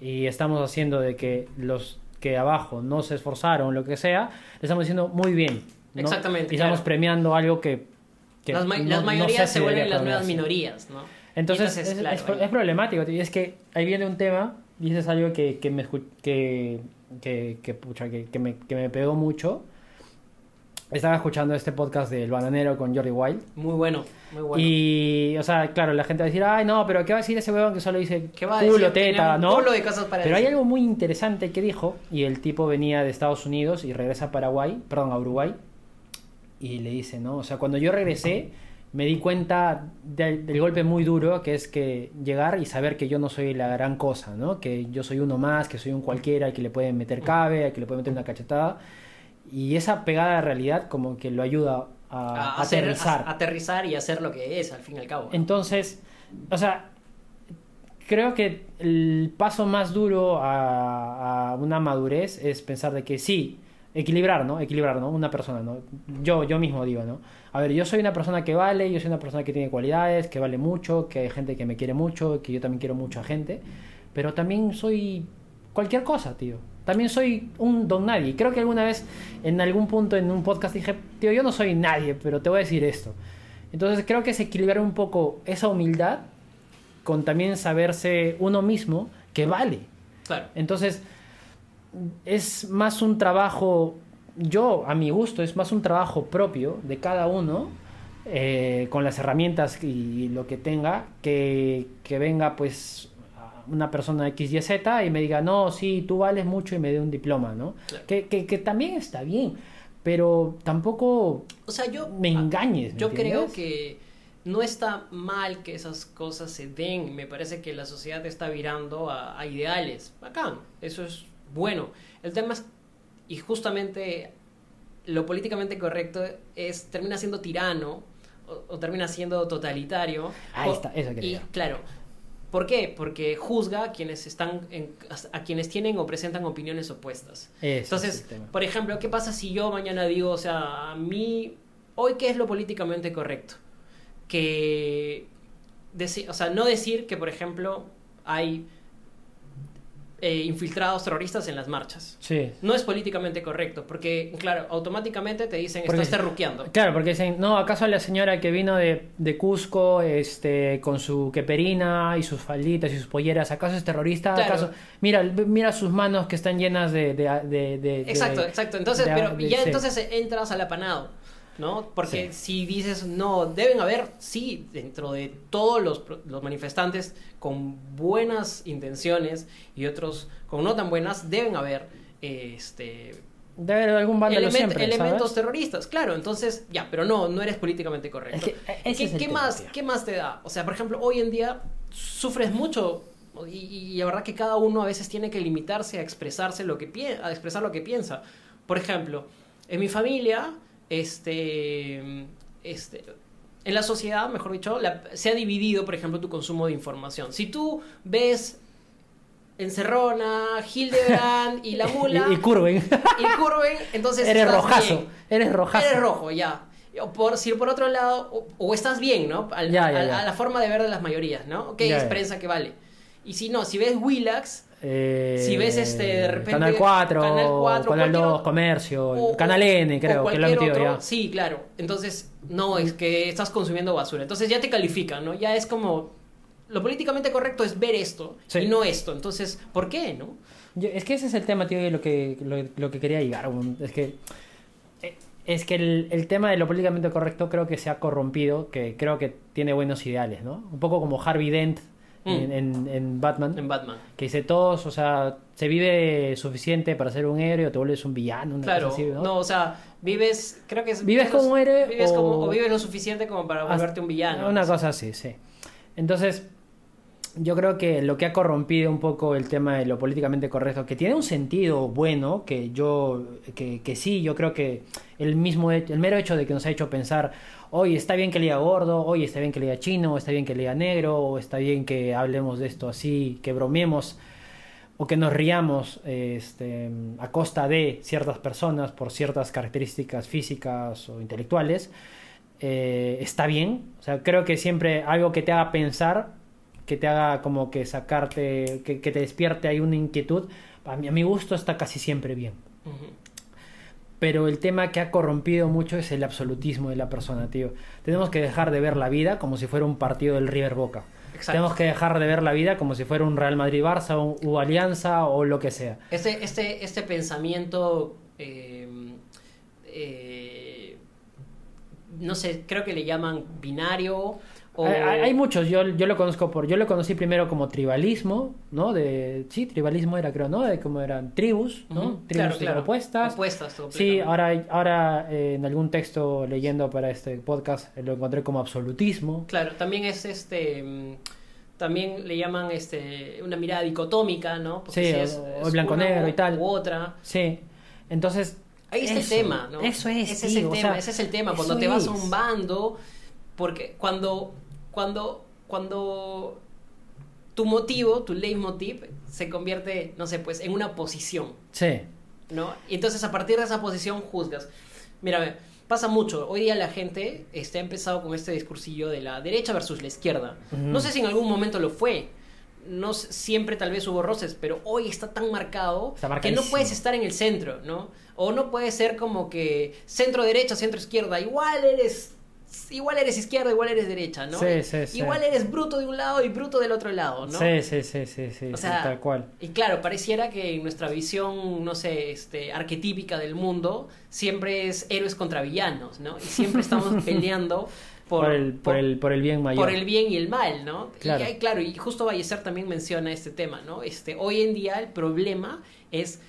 Y estamos haciendo de que los que abajo no se esforzaron, lo que sea, le estamos diciendo muy bien. ¿no? Exactamente, Y estamos claro. premiando algo que... que las, ma- no- las no mayorías sé se si vuelven las nuevas minorías, ¿no? Entonces, Y es, claro, es- es problemático. Y es que ahí viene un tema, y eso es algo que, que me, que, que, que, pucha, que, que me, que me pegó mucho. Estaba escuchando este podcast del Bananero con Jordi Wild. Muy bueno, muy bueno. Y, o sea, claro, la gente va a decir, ay, no, pero ¿qué va a decir ese huevón que solo dice ¿Qué va a culo, decir? Teta, un no? culo de cosas para Pero hay decir. algo muy interesante que dijo, y el tipo venía de Estados Unidos y regresa a Paraguay, perdón, a Uruguay, y le dice, ¿no? O sea, cuando yo regresé, me di cuenta del, del golpe muy duro que es que llegar y saber que yo no soy la gran cosa, ¿no? Que yo soy uno más, que soy un cualquiera, al que le pueden meter cabe, al que le pueden meter una cachetada. Y esa pegada de realidad como que lo ayuda a, a hacer- aterrizar. a- aterrizar y hacer lo que es, al fin y al cabo. ¿no? Entonces, o sea, creo que el paso más duro a, a una madurez es pensar de que sí, equilibrar, ¿no? Equilibrar, ¿no? Una persona, ¿no? Yo, yo mismo digo, ¿no? A ver, yo soy una persona que vale, yo soy una persona que tiene cualidades, que vale mucho, que hay gente que me quiere mucho, que yo también quiero mucho a gente, pero también soy cualquier cosa, tío. También soy un don nadie. Creo que alguna vez, en algún punto en un podcast dije, tío, yo no soy nadie, pero te voy a decir esto. Entonces creo que es equilibrar un poco esa humildad con también saberse uno mismo que vale. Claro. Entonces, es más un trabajo, yo a mi gusto, es más un trabajo propio de cada uno, eh, con las herramientas y lo que tenga, que, que venga pues una persona X, Y, Z y me diga, no, sí, tú vales mucho y me dé un diploma, ¿no? Claro. Que, que, que también está bien, pero tampoco O sea, yo... me engañes. ¿me Yo creo que no está mal que esas cosas se den. Me parece que la sociedad está virando a, a ideales. Bacán, eso es bueno. El tema es, y justamente lo políticamente correcto es, termina siendo tirano o, o termina siendo totalitario. Ahí o- está, eso quería Y claro, ¿por qué? Porque juzga a quienes están en- a quienes tienen o presentan opiniones opuestas. Entonces, por ejemplo, ¿qué pasa si yo mañana digo, o sea, a mí, hoy qué es lo políticamente correcto? Que, o sea, no decir que, por ejemplo, hay eh, infiltrados terroristas en las marchas. Sí. No es políticamente correcto, porque, claro, automáticamente te dicen, Porque- estás terruqueando. Claro, porque dicen, no, ¿acaso la señora que vino de, de Cusco este, con su queperina y sus falditas y sus polleras, ¿acaso es terrorista? Claro. ¿Acaso? Mira, mira sus manos que están llenas de... de, de- Exacto, exacto. Entonces, pero ya sí. entonces entras al apanado. ¿No? Porque Sí. si dices, no, deben haber, sí, dentro de todos los, los manifestantes con buenas intenciones y otros con no tan buenas, deben haber eh, este, Debe haber algún element- siempre, elementos ¿sabes? terroristas. Claro, entonces, ya, pero no, no eres políticamente correcto. Es que, ese ¿Qué, más, tío. ¿Qué más te da? O sea, por ejemplo, hoy en día sufres mucho y, y la verdad que cada uno a veces tiene que limitarse a expresarse lo que a expresar lo que piensa. Por ejemplo, en mi familia, este, este, en la sociedad, mejor dicho, la- se ha dividido, por ejemplo, tu consumo de información. Si tú ves Encerrona, Hildebrand y la mula Y, y Curven. y Curven, entonces eres rojazo. bien. Eres rojazo. Eres rojo, ya. O por, si por otro lado, o, o estás bien, ¿no? Al- Ya, ya, al- ya. A la forma de ver de las mayorías, ¿no? Ok, es prensa que vale. Y si no, si ves Willax, Eh, Si ves, este, de repente, Canal 4, Canal 4, Canal cualquier 2, otro- Comercio, o- Canal N, creo, que lo han metido otro, ya. Sí, claro. Entonces, no, es que estás consumiendo basura. Entonces ya te califican, ¿no? Ya es como. Lo políticamente correcto es ver esto Sí. y no esto. Entonces, ¿por qué, no? Yo- es que ese es el tema, tío, y lo que, lo, lo que quería llegar. Es que, eh, es que el, el tema de lo políticamente correcto creo que se ha corrompido, que creo que tiene buenos ideales, ¿no? Un poco como Harvey Dent en, Mm. en- en Batman, En Batman. que dice todos, o sea, se vive suficiente para ser un héroe o te vuelves un villano, una Claro, cosa así, ¿no? no, o sea, vives, creo que es... ¿Vives como héroe vives como- o- o vives lo suficiente como para volverte un villano. Una cosa así, sí. Entonces, yo creo que lo que ha corrompido un poco el tema de lo políticamente correcto, que tiene un sentido bueno, que yo, que, sí, yo creo que el mismo, el mero hecho de que nos ha hecho pensar, hoy está bien que lea gordo, hoy está bien que lea chino, está bien que lea negro, o está bien que hablemos de esto así, que bromeemos o que nos riamos este, a costa de ciertas personas por ciertas características físicas o intelectuales, eh, está bien. O sea, creo que siempre algo que te haga pensar, que te haga como que sacarte, que, que te despierte ahí una inquietud, a mi, a mi gusto está casi siempre bien. Pero el tema que ha corrompido mucho es el absolutismo de la persona, tío. Tenemos que dejar de ver la vida como si fuera un partido del River Boca. Exacto. Tenemos que dejar de ver la vida como si fuera un Real Madrid-Barça o, o Alianza o lo que sea. Este, este, este pensamiento, eh, eh, no sé, creo que le llaman binario o... Hay, muchos, yo, yo lo conozco por, yo lo conocí primero como tribalismo, ¿no? De, sí, tribalismo era creo, ¿no? De como eran tribus, ¿no? Tribus claro, claro. opuestas. Opuestas, Sí, ahora, ahora eh, en algún texto leyendo para este podcast eh, lo encontré como absolutismo. Claro, también es este... mm, También le llaman este una mirada dicotómica, ¿no? Sí, o- o blanco-negro una y tal. U otra. Sí, entonces... Ahí está eso, el tema, ¿no? Eso es, ese es el tema, sea, ese es el tema. Cuando te vas a es. un bando, porque cuando, cuando, cuando tu motivo, tu leitmotiv, se convierte, no sé, pues, en una posición, Sí, ¿no? Y entonces a partir de esa posición juzgas. Mira, pasa mucho. Hoy día la gente está ha empezado con este discursillo de la derecha versus la izquierda. No sé si en algún momento lo fue. No siempre tal vez hubo roces, pero hoy está tan marcado Está que no puedes estar en el centro, ¿no? O no puedes ser como que centro derecha, centro izquierda. Igual eres igual eres izquierda, igual eres derecha, ¿no? Sí, sí, sí. Igual eres bruto de un lado y bruto del otro lado, ¿no? sí, sí, sí, sí, sí, O sí, sea, tal cual. Y claro, pareciera que en nuestra visión, no sé, este, arquetípica del mundo, siempre es héroes contra villanos, ¿no? Y siempre estamos peleando por, Por, el, por, el, por el bien mayor. por el bien y el mal, ¿no? Claro. Y hay- claro, y justo Ballecer también menciona este tema, ¿no? Este, hoy en día el problema es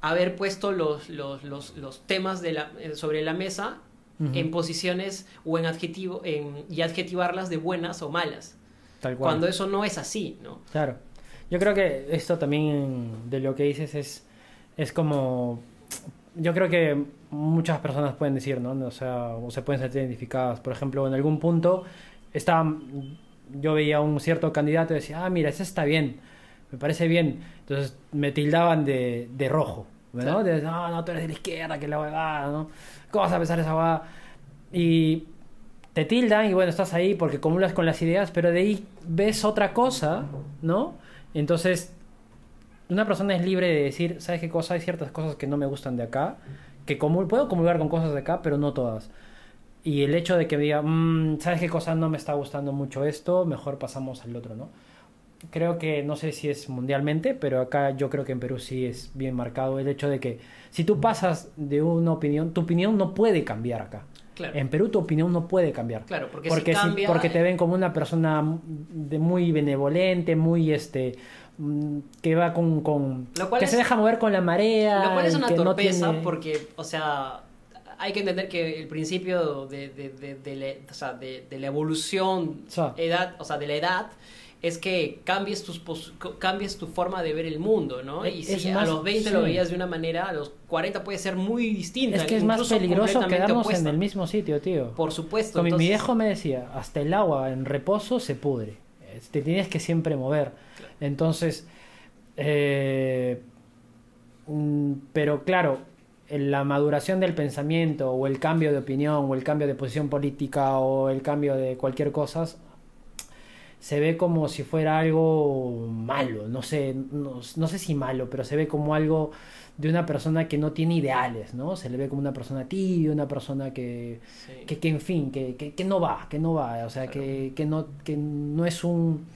haber puesto los, los, los, los temas de la, eh, sobre la mesa En posiciones o en adjetivo en, y adjetivarlas de buenas o malas, Tal cual. cuando eso no es así, ¿no? Claro. Yo creo que esto también de lo que dices es, es como... Yo creo que muchas personas pueden decir, ¿no? O sea, o se pueden sentir identificadas. Por ejemplo, en algún punto estaba, yo veía un cierto candidato y decía, ah, mira, ese está bien, me parece bien. Entonces me tildaban de, de rojo, ¿no? Claro. De, no, no, tú eres de la izquierda, que la huevada, ¿no? ¿Cómo vas a pensar esa huevada? Y te tildan y bueno, estás ahí porque acumulas con las ideas, pero de ahí ves otra cosa, ¿no? Entonces, una persona es libre de decir, ¿sabes qué cosa? Hay ciertas cosas que no me gustan de acá, que comul puedo comulgar con cosas de acá, pero no todas. Y el hecho de que me diga, "Mm, ¿sabes qué cosa no me está gustando mucho esto? Mejor pasamos al otro, ¿no? Creo que, no sé si es mundialmente, pero acá yo creo que en Perú sí es bien marcado el hecho de que si tú pasas de una opinión, tu opinión no puede cambiar acá. Claro. En Perú tu opinión no puede cambiar. Claro, porque si porque, si- cambia, porque te ven como una persona de muy benevolente, muy este mm, que va con, con Lo cual que es- se deja mover con la marea, Lo cual es una no torpeza tiene- porque, o sea, hay que entender que el principio de, de, de, de la, o sea, de, de la evolución edad, o sea, de la edad es que cambies tus cambies tu forma de ver el mundo, ¿no? Es- Y es si más- a los 20 sí. lo veías de una manera, a los 40 puede ser muy distinta. es que es más peligroso quedarnos opuesta. en el mismo sitio, tío. Por supuesto. Con mi- entonces- viejo me decía, hasta el agua en reposo se pudre. Te tienes que siempre mover. Entonces, eh, mm, pero claro, en la maduración del pensamiento o el cambio de opinión o el cambio de posición política o el cambio de cualquier cosa se ve como si fuera algo malo, no sé, no, no sé si malo, pero se ve como algo de una persona que no tiene ideales, ¿no? Se le ve como una persona tibia, una persona que, Sí. que, que, en fin, que, que, que no va, que no va, o sea, que, que, no, que no es un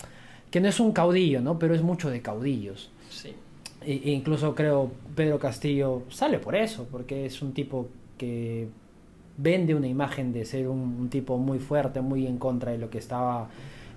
que no es un caudillo, ¿no? Pero es mucho de caudillos. Sí. E, e incluso creo Pedro Castillo sale por eso, porque es un tipo que vende una imagen de ser un, un tipo muy fuerte, muy en contra de lo que estaba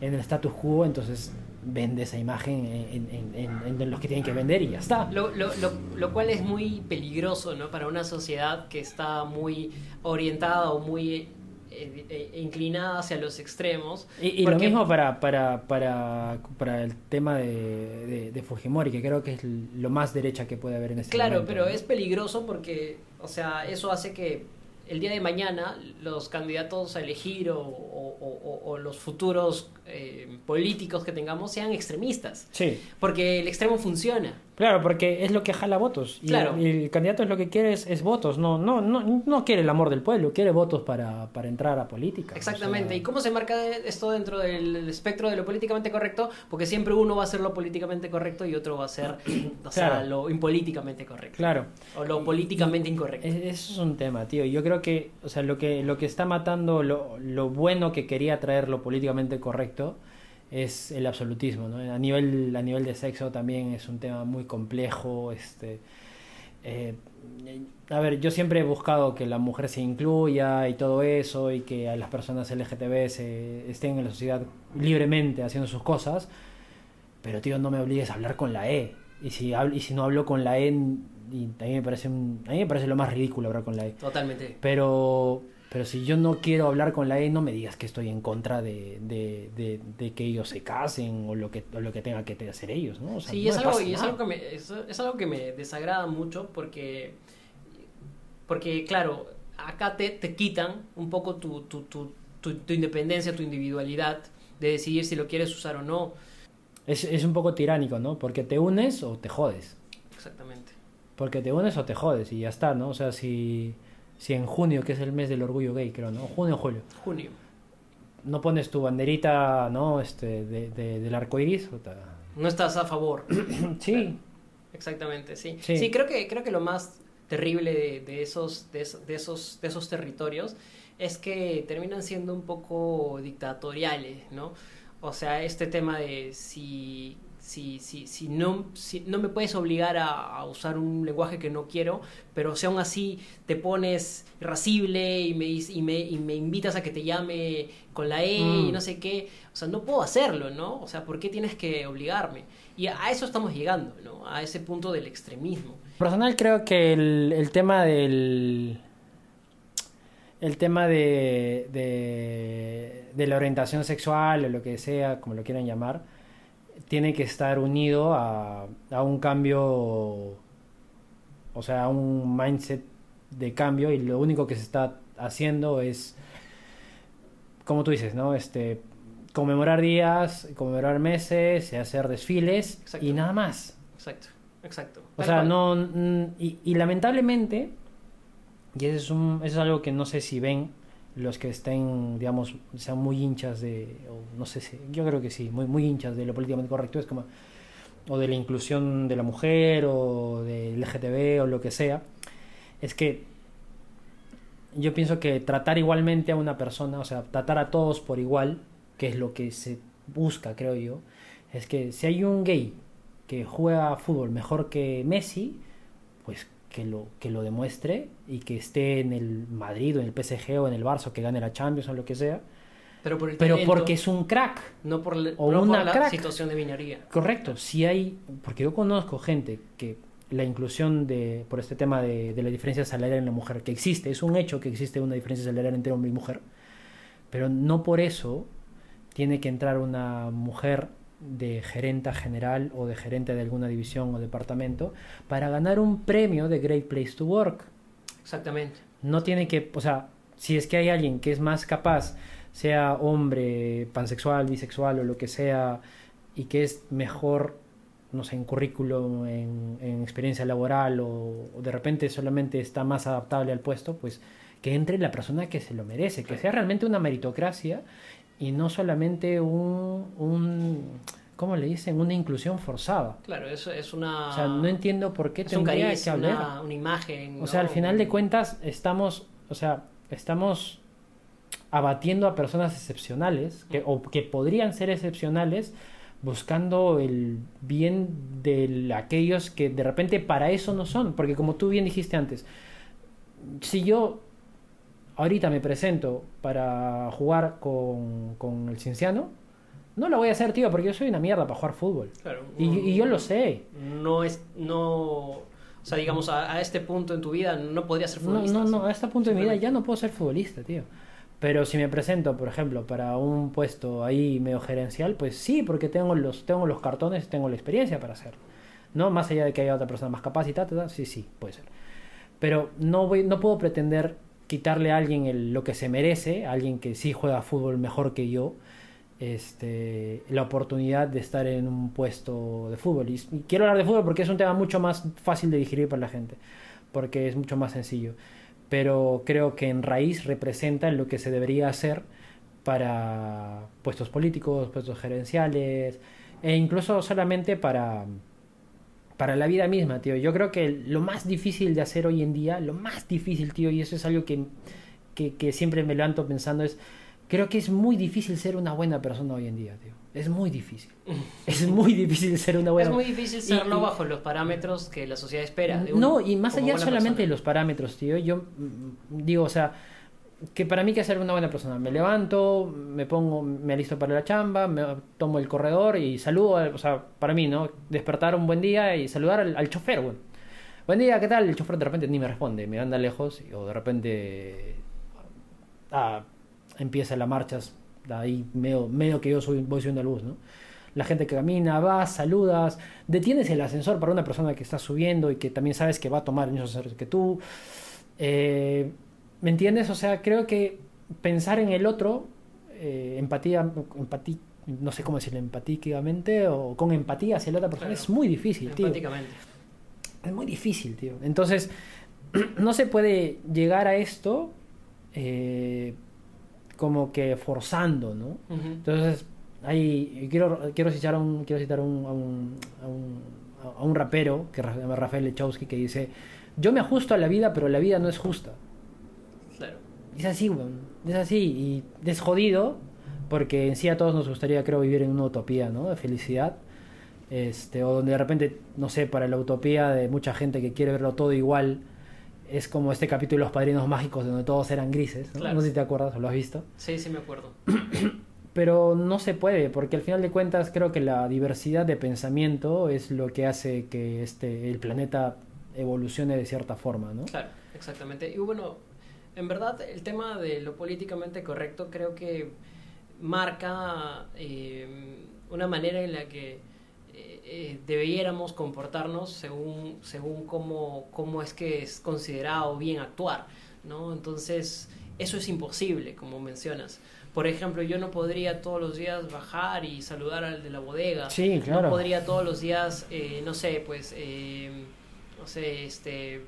en el status quo, entonces vende esa imagen en, en- en- en los que tienen que vender y ya está. Lo, lo, lo, lo cual es muy peligroso, ¿no? Para una sociedad que está muy orientada o muy eh, eh, inclinada hacia los extremos. Y, y lo mismo para, para, para, para el tema de, de, de Fujimori, que creo que es lo más derecha que puede haber en este Claro, momento. pero es peligroso porque, o sea, eso hace que el día de mañana los candidatos a elegir o, o- o- o los futuros eh, políticos que tengamos sean extremistas. Sí, Porque el extremo funciona. claro, porque es lo que jala votos. Y, Claro. y el candidato es lo que quiere es, es votos, no, no, no, no quiere el amor del pueblo, quiere votos para, para entrar a política. Exactamente. O sea, ¿Y cómo se marca esto dentro del el espectro de lo políticamente correcto? Porque siempre uno va a ser lo políticamente correcto y otro va a ser o sea, Claro. lo impolíticamente correcto. Claro. O lo políticamente incorrecto. Es- Eso es un tema, tío. Yo creo que, o sea, lo que, lo que está matando lo, lo bueno que quería traer lo políticamente correcto es el absolutismo, ¿no? A nivel, a nivel de sexo también es un tema muy complejo, este... eh, a ver, yo siempre he buscado que la mujer se incluya y todo eso y que a las personas LGTB se, estén en la sociedad libremente haciendo sus cosas, pero tío, no me obligues a hablar con la E. Y si, hablo, y si no hablo con la E, y a mí me parece, un- a mí me parece lo más ridículo hablar con la E. Totalmente. Pero, pero si yo no quiero hablar con la E, no me digas que estoy en contra de, de, de- de que ellos se casen o lo que, o lo que tengan que hacer ellos, ¿no? O sea, Sí, no es algo, pasa y es nada. algo que me, es, es algo que me desagrada mucho porque, porque claro, acá te, te quitan un poco tu, tu, tu, tu, tu independencia, tu individualidad de decidir si lo quieres usar o no. Es, es un poco tiránico, ¿no? Porque te unes o te jodes. Exactamente. Porque te unes o te jodes y ya está, ¿no? O sea, si, si en junio, que es el mes del orgullo gay, creo, ¿no? Junio o julio. Junio. No pones tu banderita, ¿no? Este, de, de- del arco iris. No estás a favor. Sí, Exactamente, sí. Sí. Sí, creo, que, creo que lo más terrible de, de esos, de, esos, de, esos, de esos territorios es que terminan siendo un poco dictatoriales, ¿no? O sea, este tema de si, si, si, si, no, si no me puedes obligar a, a usar un lenguaje que no quiero, pero si aún así te pones irascible y me, y me, y me invitas a que te llame con la E y Mm. no sé qué, o sea, no puedo hacerlo, ¿no? O sea, ¿por qué tienes que obligarme? Y a eso estamos llegando, ¿no? A ese punto del extremismo. Personal creo que el, el tema del el tema de, de, de la orientación sexual o lo que sea, como lo quieran llamar, tiene que estar unido a, a un cambio, o sea, a un mindset de cambio y lo único que se está haciendo es, como tú dices, ¿no? Este, conmemorar días, conmemorar meses, hacer desfiles Exacto. y nada más. Exacto, exacto. O sea, no. Y, y lamentablemente, y eso es, un, eso es algo que no sé si ven los que estén, digamos, sean muy hinchas de. No sé si. Yo creo que sí, muy, muy hinchas de lo políticamente correcto. Es como. O de la inclusión de la mujer, o del LGTB, o lo que sea. Es que. Yo pienso que tratar igualmente a una persona, o sea, tratar a todos por igual, que es lo que se busca, creo yo, es que si hay un gay que juega fútbol mejor que Messi, pues que lo, que lo demuestre y que esté en el Madrid o en el PSG o en el Barça o que gane la Champions o lo que sea. Pero, por el Pero talento, porque es un crack. no por, la- o no por una la crack. situación de minería. Correcto, si hay, porque yo conozco gente que la inclusión de, por este tema de, de la diferencia salarial en la mujer, que existe, es un hecho que existe una diferencia salarial entre hombre y mujer, pero no por eso tiene que entrar una mujer de gerenta general o de gerente de alguna división o departamento para ganar un premio de Great Place to Work. Exactamente. No tiene que, o sea, si es que hay alguien que es más capaz, sea hombre, pansexual, bisexual o lo que sea, y que es mejor, no sé, en currículum, en, en experiencia laboral o, o de repente solamente está más adaptable al puesto, pues que entre la persona que se lo merece, que sea realmente una meritocracia y no solamente un, un ¿cómo le dicen? Una inclusión forzada. Claro, eso es una. O sea, no entiendo por qué tendría cariz, que haber. una, una imagen. O sea, al final de cuentas estamos, o sea, estamos abatiendo a personas excepcionales que, o que podrían ser excepcionales buscando el bien de aquellos que de repente para eso no son, porque como tú bien dijiste antes, si yo ahorita me presento para jugar con, con el Cienciano, no lo voy a hacer, tío, porque yo soy una mierda para jugar fútbol. Claro, Y, no- y yo lo sé. No es. No. O sea, digamos, a, a este punto en tu vida no podrías ser No, futbolista. no, no, ¿sí? a este punto de mi vida ya no puedo ser futbolista, tío. Pero si me presento, por ejemplo, para un puesto ahí medio gerencial, pues sí, porque tengo los, tengo los cartones, tengo la experiencia para hacerlo. ¿No? Más allá de que haya otra persona más capacitada, sí, sí, puede ser. Pero no, voy, no puedo pretender quitarle a alguien el- lo que se merece, a alguien que sí juega fútbol mejor que yo, este, la oportunidad de estar en un puesto de fútbol. Y, y quiero hablar de fútbol porque es un tema mucho más fácil de digerir para la gente, porque es mucho más sencillo. Pero creo que en raíz representa lo que se debería hacer para puestos políticos, puestos gerenciales, e incluso solamente para, para la vida misma, tío. Yo creo que lo más difícil de hacer hoy en día, lo más difícil, tío, y eso es algo que, que, que siempre me levanto pensando, es, creo que es muy difícil ser una buena persona hoy en día, tío. Es muy difícil. Es muy difícil ser una buena Es muy difícil serlo y- bajo los parámetros que la sociedad espera. de no, y más allá solamente de los parámetros, tío. Yo mm, digo, o sea, que para mí que ser una buena persona. Me levanto, me pongo, me alisto para la chamba, me tomo el corredor y saludo, al- o sea, para mí, ¿no? Despertar un buen día y saludar al, chofer, güey. Buen día, ¿qué tal? El chofer de repente ni me responde, me anda lejos o de repente ah, empieza la marcha, ahí medio, medio que yo soy, voy subiendo el bus, ¿no? La gente que camina, vas, saludas, detienes el ascensor para una persona que está subiendo y que también sabes que va a tomar el mismo ascensor que tú. Eh, ¿Me entiendes? O sea, creo que pensar en el otro, eh, empatía, empatía, no sé cómo decirlo, empatíquamente o con empatía hacia la otra persona Claro. es muy difícil, tío. Empáticamente. Es muy difícil, tío. Entonces, no se puede llegar a esto eh, como que forzando, ¿no? Entonces, hay, quiero, quiero citar, a un, quiero citar a un, a, un, a, un, a un rapero, que Rafael Lechowski, que dice, yo me ajusto a la vida, pero la vida no es justa. Es así, weón. Es así. Y es jodido, porque en sí a todos nos gustaría, creo, vivir en una utopía, ¿no? De felicidad. Este, o donde de repente, no sé, para la utopía de mucha gente que quiere verlo todo igual, es como este capítulo de Los Padrinos Mágicos, donde todos eran grises. ¿no? Claro. no sé si te acuerdas o lo has visto. Sí, sí me acuerdo. Pero no se puede, porque al final de cuentas creo que la diversidad de pensamiento es lo que hace que este, el planeta evolucione de cierta forma, ¿no? Claro, exactamente. Y bueno, en verdad el tema de lo políticamente correcto creo que marca eh, una manera en la que eh, eh, debiéramos comportarnos según, según cómo, cómo es que es considerado bien actuar, ¿no? Entonces, eso es imposible, como mencionas. Por ejemplo, yo no podría todos los días bajar y saludar al de la bodega. Sí, claro. No podría todos los días, eh, no sé, pues, eh, no sé, este,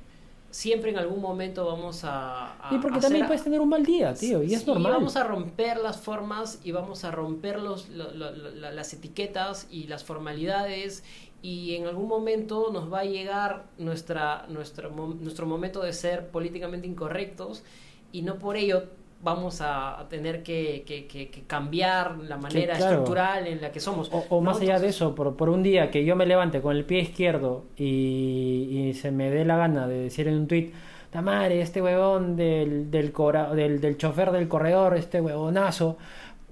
siempre en algún momento vamos a... a Y porque también puedes tener un mal día, tío, y es Sí, normal. vamos a romper las formas y vamos a romper los, lo- lo- lo- las etiquetas y las formalidades y en algún momento nos va a llegar nuestra, nuestro, mo- nuestro momento de ser políticamente incorrectos y no por ello vamos a tener que, que- que- que cambiar la manera claro. estructural en la que somos. O, o ¿no? más allá de eso, por, por un día que yo me levante con el pie izquierdo y, y se me dé la gana de decir en un tweet, madre, este huevón del, del, cora- del, del chofer del corredor, este huevonazo,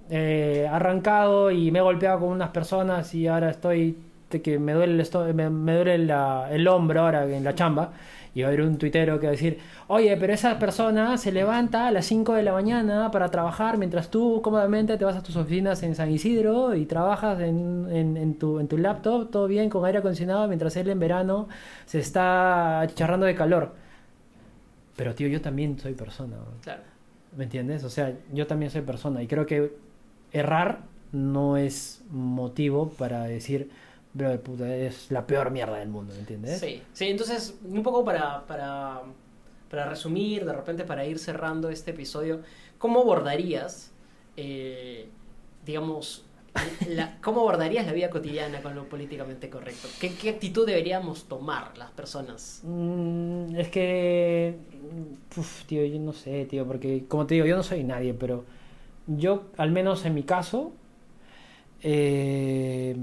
eh, arrancado y me he golpeado con unas personas y ahora estoy, que me duele el, esto- me, me duele la- el hombro ahora en la chamba. Y va a haber un tuitero que va a decir, oye, pero esa persona se levanta a las 5 de la mañana para trabajar mientras tú cómodamente te vas a tus oficinas en San Isidro y trabajas en, en- en tu, en tu laptop, todo bien, con aire acondicionado, mientras él en verano se está charrando de calor. Pero tío, yo también soy persona, Claro. ¿me entiendes? O sea, yo también soy persona y creo que errar no es motivo para decir, bro, puta, es la peor mierda del mundo, ¿me entiendes? Sí, sí, entonces, un poco para, para, para resumir, de repente para ir cerrando este episodio, ¿cómo abordarías, eh, digamos, la- cómo abordarías la vida cotidiana con lo políticamente correcto? ¿Qué, qué actitud deberíamos tomar las personas? Mm, es que, uf, tío, yo no sé, tío, porque como te digo, yo no soy nadie, pero yo, al menos en mi caso, eh,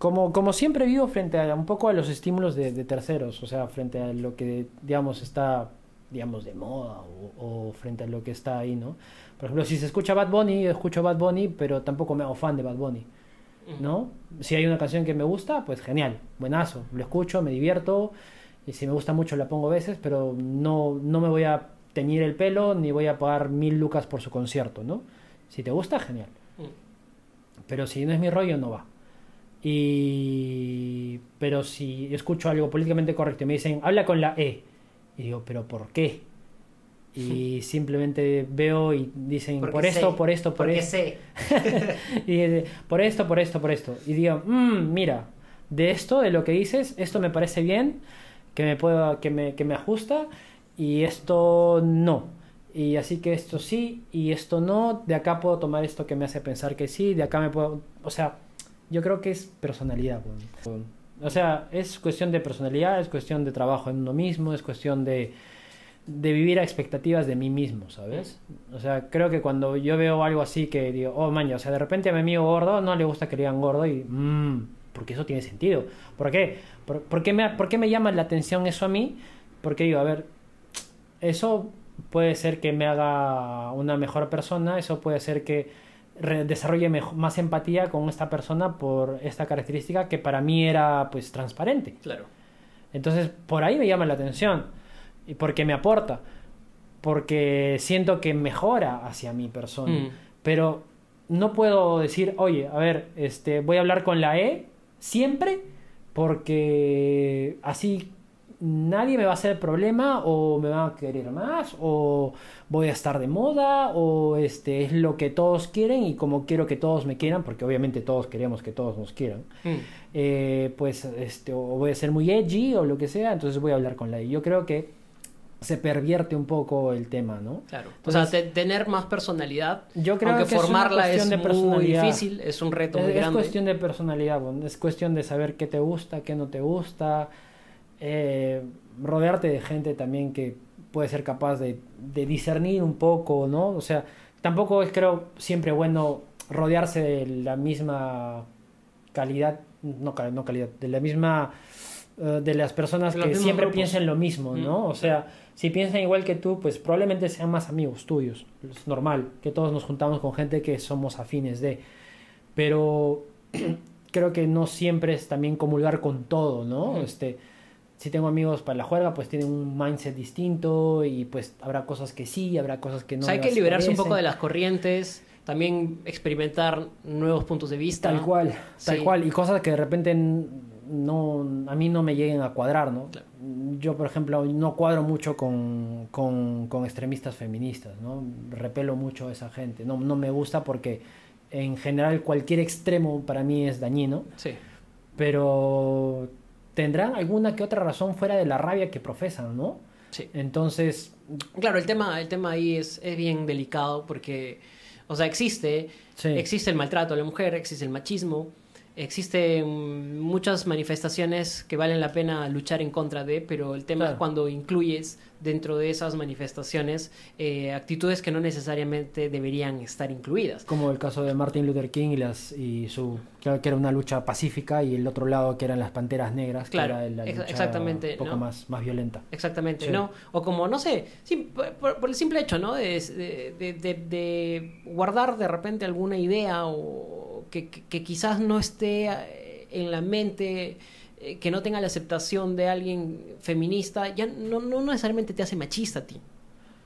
como, como siempre vivo frente a un poco a los estímulos de, de terceros, o sea, frente a lo que, digamos, está, digamos, de moda o, o frente a lo que está ahí, ¿no? Por ejemplo, si se escucha Bad Bunny, yo escucho Bad Bunny, pero tampoco me hago fan de Bad Bunny. ¿no? Si hay una canción que me gusta, pues genial, buenazo, lo escucho, me divierto, y si me gusta mucho la pongo veces, pero no, no me voy a teñir el pelo ni voy a pagar mil lucas por su concierto, ¿no? Si te gusta, genial, Mm. pero si no es mi rollo, no va. Y... Pero si escucho algo políticamente correcto y me dicen, habla con la E, y digo, pero ¿por qué? Y simplemente veo y dicen, por esto, por esto, por esto. sé. y por esto, por esto, por esto. Y digo, "Mm, mira, de esto, de lo que dices, esto me parece bien, que me pueda, que me, que me ajusta, y esto no. Y así que esto sí, y esto no, de acá puedo tomar esto que me hace pensar que sí, de acá me puedo. O sea, yo creo que es personalidad. O sea, es cuestión de personalidad, es cuestión de trabajo en uno mismo, es cuestión de, de vivir a expectativas de mí mismo, ¿sabes? O sea, creo que cuando yo veo algo así que digo, oh, man, o sea, de repente a mi amigo gordo no le gusta que le digan gordo y, mmm, porque eso tiene sentido. ¿Por qué? ¿Por, qué me, ¿Por qué me llama la atención eso a mí? Porque digo, a ver, eso puede ser que me haga una mejor persona, eso puede ser que desarrolle más empatía con esta persona por esta característica que para mí era pues transparente. Claro. Entonces, por ahí me llama la atención. Y porque me aporta. Porque siento que mejora hacia mi persona. Mm. Pero no puedo decir, oye, a ver, este, voy a hablar con la E siempre. Porque así nadie me va a hacer problema. O me van a querer más. O voy a estar de moda. O este es lo que todos quieren. Y como quiero que todos me quieran. Porque obviamente todos queremos que todos nos quieran Mm. eh, pues este, o voy a ser muy edgy o lo que sea, entonces voy a hablar con la I. Yo creo que se pervierte un poco el tema, ¿no? Claro. o sea, te- tener más personalidad. Yo creo aunque que es una formarla es, de muy difícil, es un reto Es, muy es grande. cuestión de personalidad, es cuestión de saber qué te gusta, qué no te gusta, eh, rodearte de gente también que puede ser capaz de, de discernir un poco, ¿no? O sea, tampoco es creo siempre bueno rodearse de la misma calidad, no, no calidad, de la misma eh, de las personas De que siempre grupos. piensen lo mismo, ¿no? Mm, O sea, si piensan igual que tú, pues probablemente sean más amigos tuyos. Es normal que todos nos juntamos con gente que somos afines de. Pero creo que no siempre es también comulgar con todo, ¿no? Este, si tengo amigos para la juerga, pues tienen un mindset distinto y pues habrá cosas que sí, habrá cosas que no. O sea, hay que liberarse un poco de las corrientes, también experimentar nuevos puntos de vista. Tal cual, tal Sí. cual. Y cosas que de repente no, a mí no me lleguen a cuadrar, ¿no? Claro. Yo, por ejemplo, no cuadro mucho con, con, con extremistas feministas, ¿no? Repelo mucho a esa gente. No, no me gusta porque en general cualquier extremo para mí es dañino, Sí. pero tendrán alguna que otra razón fuera de la rabia que profesan, ¿no? Sí. Entonces, Claro, el tema, el tema ahí es, es bien delicado porque, o sea, existe, Sí. existe el maltrato a la mujer, existe el machismo, existen muchas manifestaciones que valen la pena luchar en contra de, pero el tema Claro. es cuando incluyes dentro de esas manifestaciones eh, actitudes que no necesariamente deberían estar incluidas. Como el caso de Martin Luther King y, las, y su que era una lucha pacífica y el otro lado que eran las panteras negras, Claro, que era la lucha exactamente, un poco ¿no? más, más violenta. Exactamente, Sí. ¿no? O como, no sé, sí, por, el simple hecho, ¿no? De, de- de- de- de guardar de repente alguna idea o que, que- quizás no esté eh, en la mente, eh, que no tenga la aceptación de alguien feminista, ya no, no necesariamente te hace machista a ti.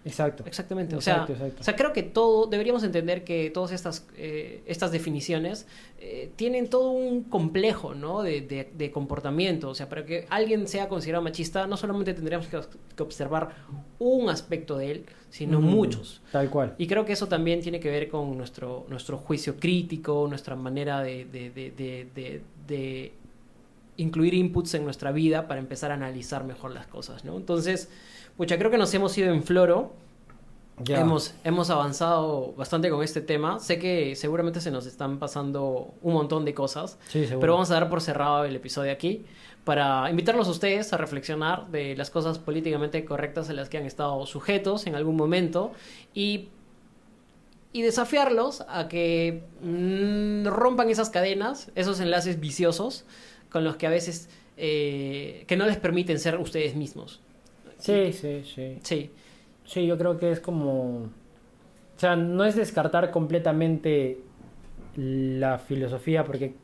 Exacto. Exactamente. O Exacto, sea, exacto. o sea, creo que todo, deberíamos entender que todas estas, eh, estas definiciones eh, tienen todo un complejo, ¿no? De, de- de comportamiento. O sea, para que alguien sea considerado machista, no solamente tendríamos que, que observar un aspecto de él, sino Mm, muchos. Tal cual. Y creo que eso también tiene que ver con nuestro, nuestro juicio crítico, nuestra manera de- de incluir inputs en nuestra vida para empezar a analizar mejor las cosas, ¿no? Entonces, pucha, creo que nos hemos ido en floro. Ya. Hemos, hemos avanzado bastante con este tema. Sé que seguramente se nos están pasando un montón de cosas, Sí, pero vamos a dar por cerrado el episodio aquí para invitarlos a ustedes a reflexionar de las cosas políticamente correctas a las que han estado sujetos en algún momento y, y desafiarlos a que mm, rompan esas cadenas, esos enlaces viciosos con los que a veces eh, que no les permiten ser ustedes mismos. Sí, sí, sí. Sí, Sí, yo creo que es como... O sea, no es descartar completamente la filosofía, porque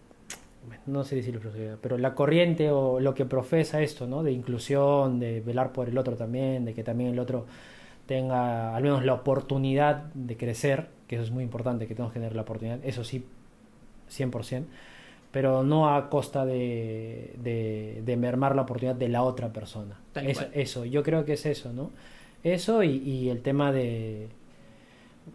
no sé decir filosofía, pero la corriente o lo que profesa esto, ¿no? De inclusión, de velar por el otro también, de que también el otro tenga al menos la oportunidad de crecer, que eso es muy importante, que tenemos que tener la oportunidad, eso sí, 100%, pero no a costa de, de, de mermar la oportunidad de la otra persona. Eso, eso, yo creo que es eso, ¿no? Eso y, y el tema de,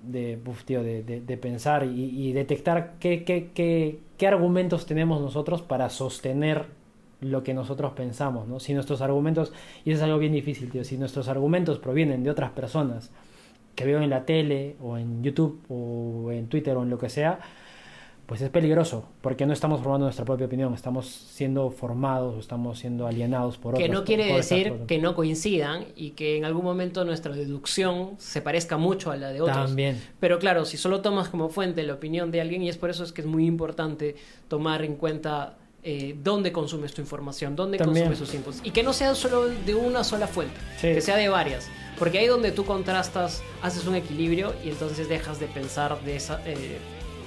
de, uf, tío, de, de- de pensar y, y detectar qué, qué, qué, qué argumentos tenemos nosotros para sostener lo que nosotros pensamos, ¿no? Si nuestros argumentos, y eso es algo bien difícil, tío, si nuestros argumentos provienen de otras personas que veo en la tele o en YouTube o en Twitter o en lo que sea, pues es peligroso, porque no estamos formando nuestra propia opinión, estamos siendo formados estamos siendo alienados por que otras no quiere decir que no coincidan y que en algún momento nuestra deducción se parezca mucho a la de otros. También. Pero claro, si solo tomas como fuente la opinión de alguien, y es por eso es que es muy importante tomar en cuenta eh, dónde consumes tu información, dónde También. consumes tus inputs. Y que no sea solo de una sola fuente, Sí. que sea de varias. Porque ahí donde tú contrastas, haces un equilibrio y entonces dejas de pensar de esa, eh,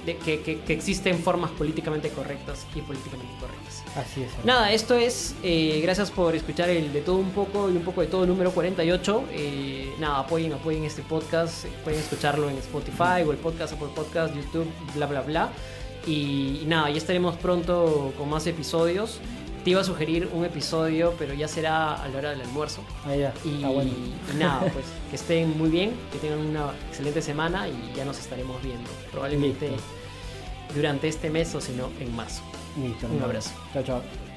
de que, que- que existen formas políticamente correctas y políticamente incorrectas. Así es. Nada, esto es. eh, gracias por escuchar el de todo un poco y un poco de todo número 48. Eh, nada, apoyen, apoyen este podcast. eh, Pueden escucharlo en Spotify o el podcast, Apple Podcast, YouTube, bla, bla, bla. Y, y nada, ya estaremos pronto con más episodios. Te iba a sugerir un episodio, pero ya será a la hora del almuerzo. Ah, ya. Y, Está bueno. y nada, pues que estén muy bien, que tengan una excelente semana y ya nos estaremos viendo. Probablemente Listo. durante este mes o si no, en marzo. Listo, Un abrazo. Chao, chao.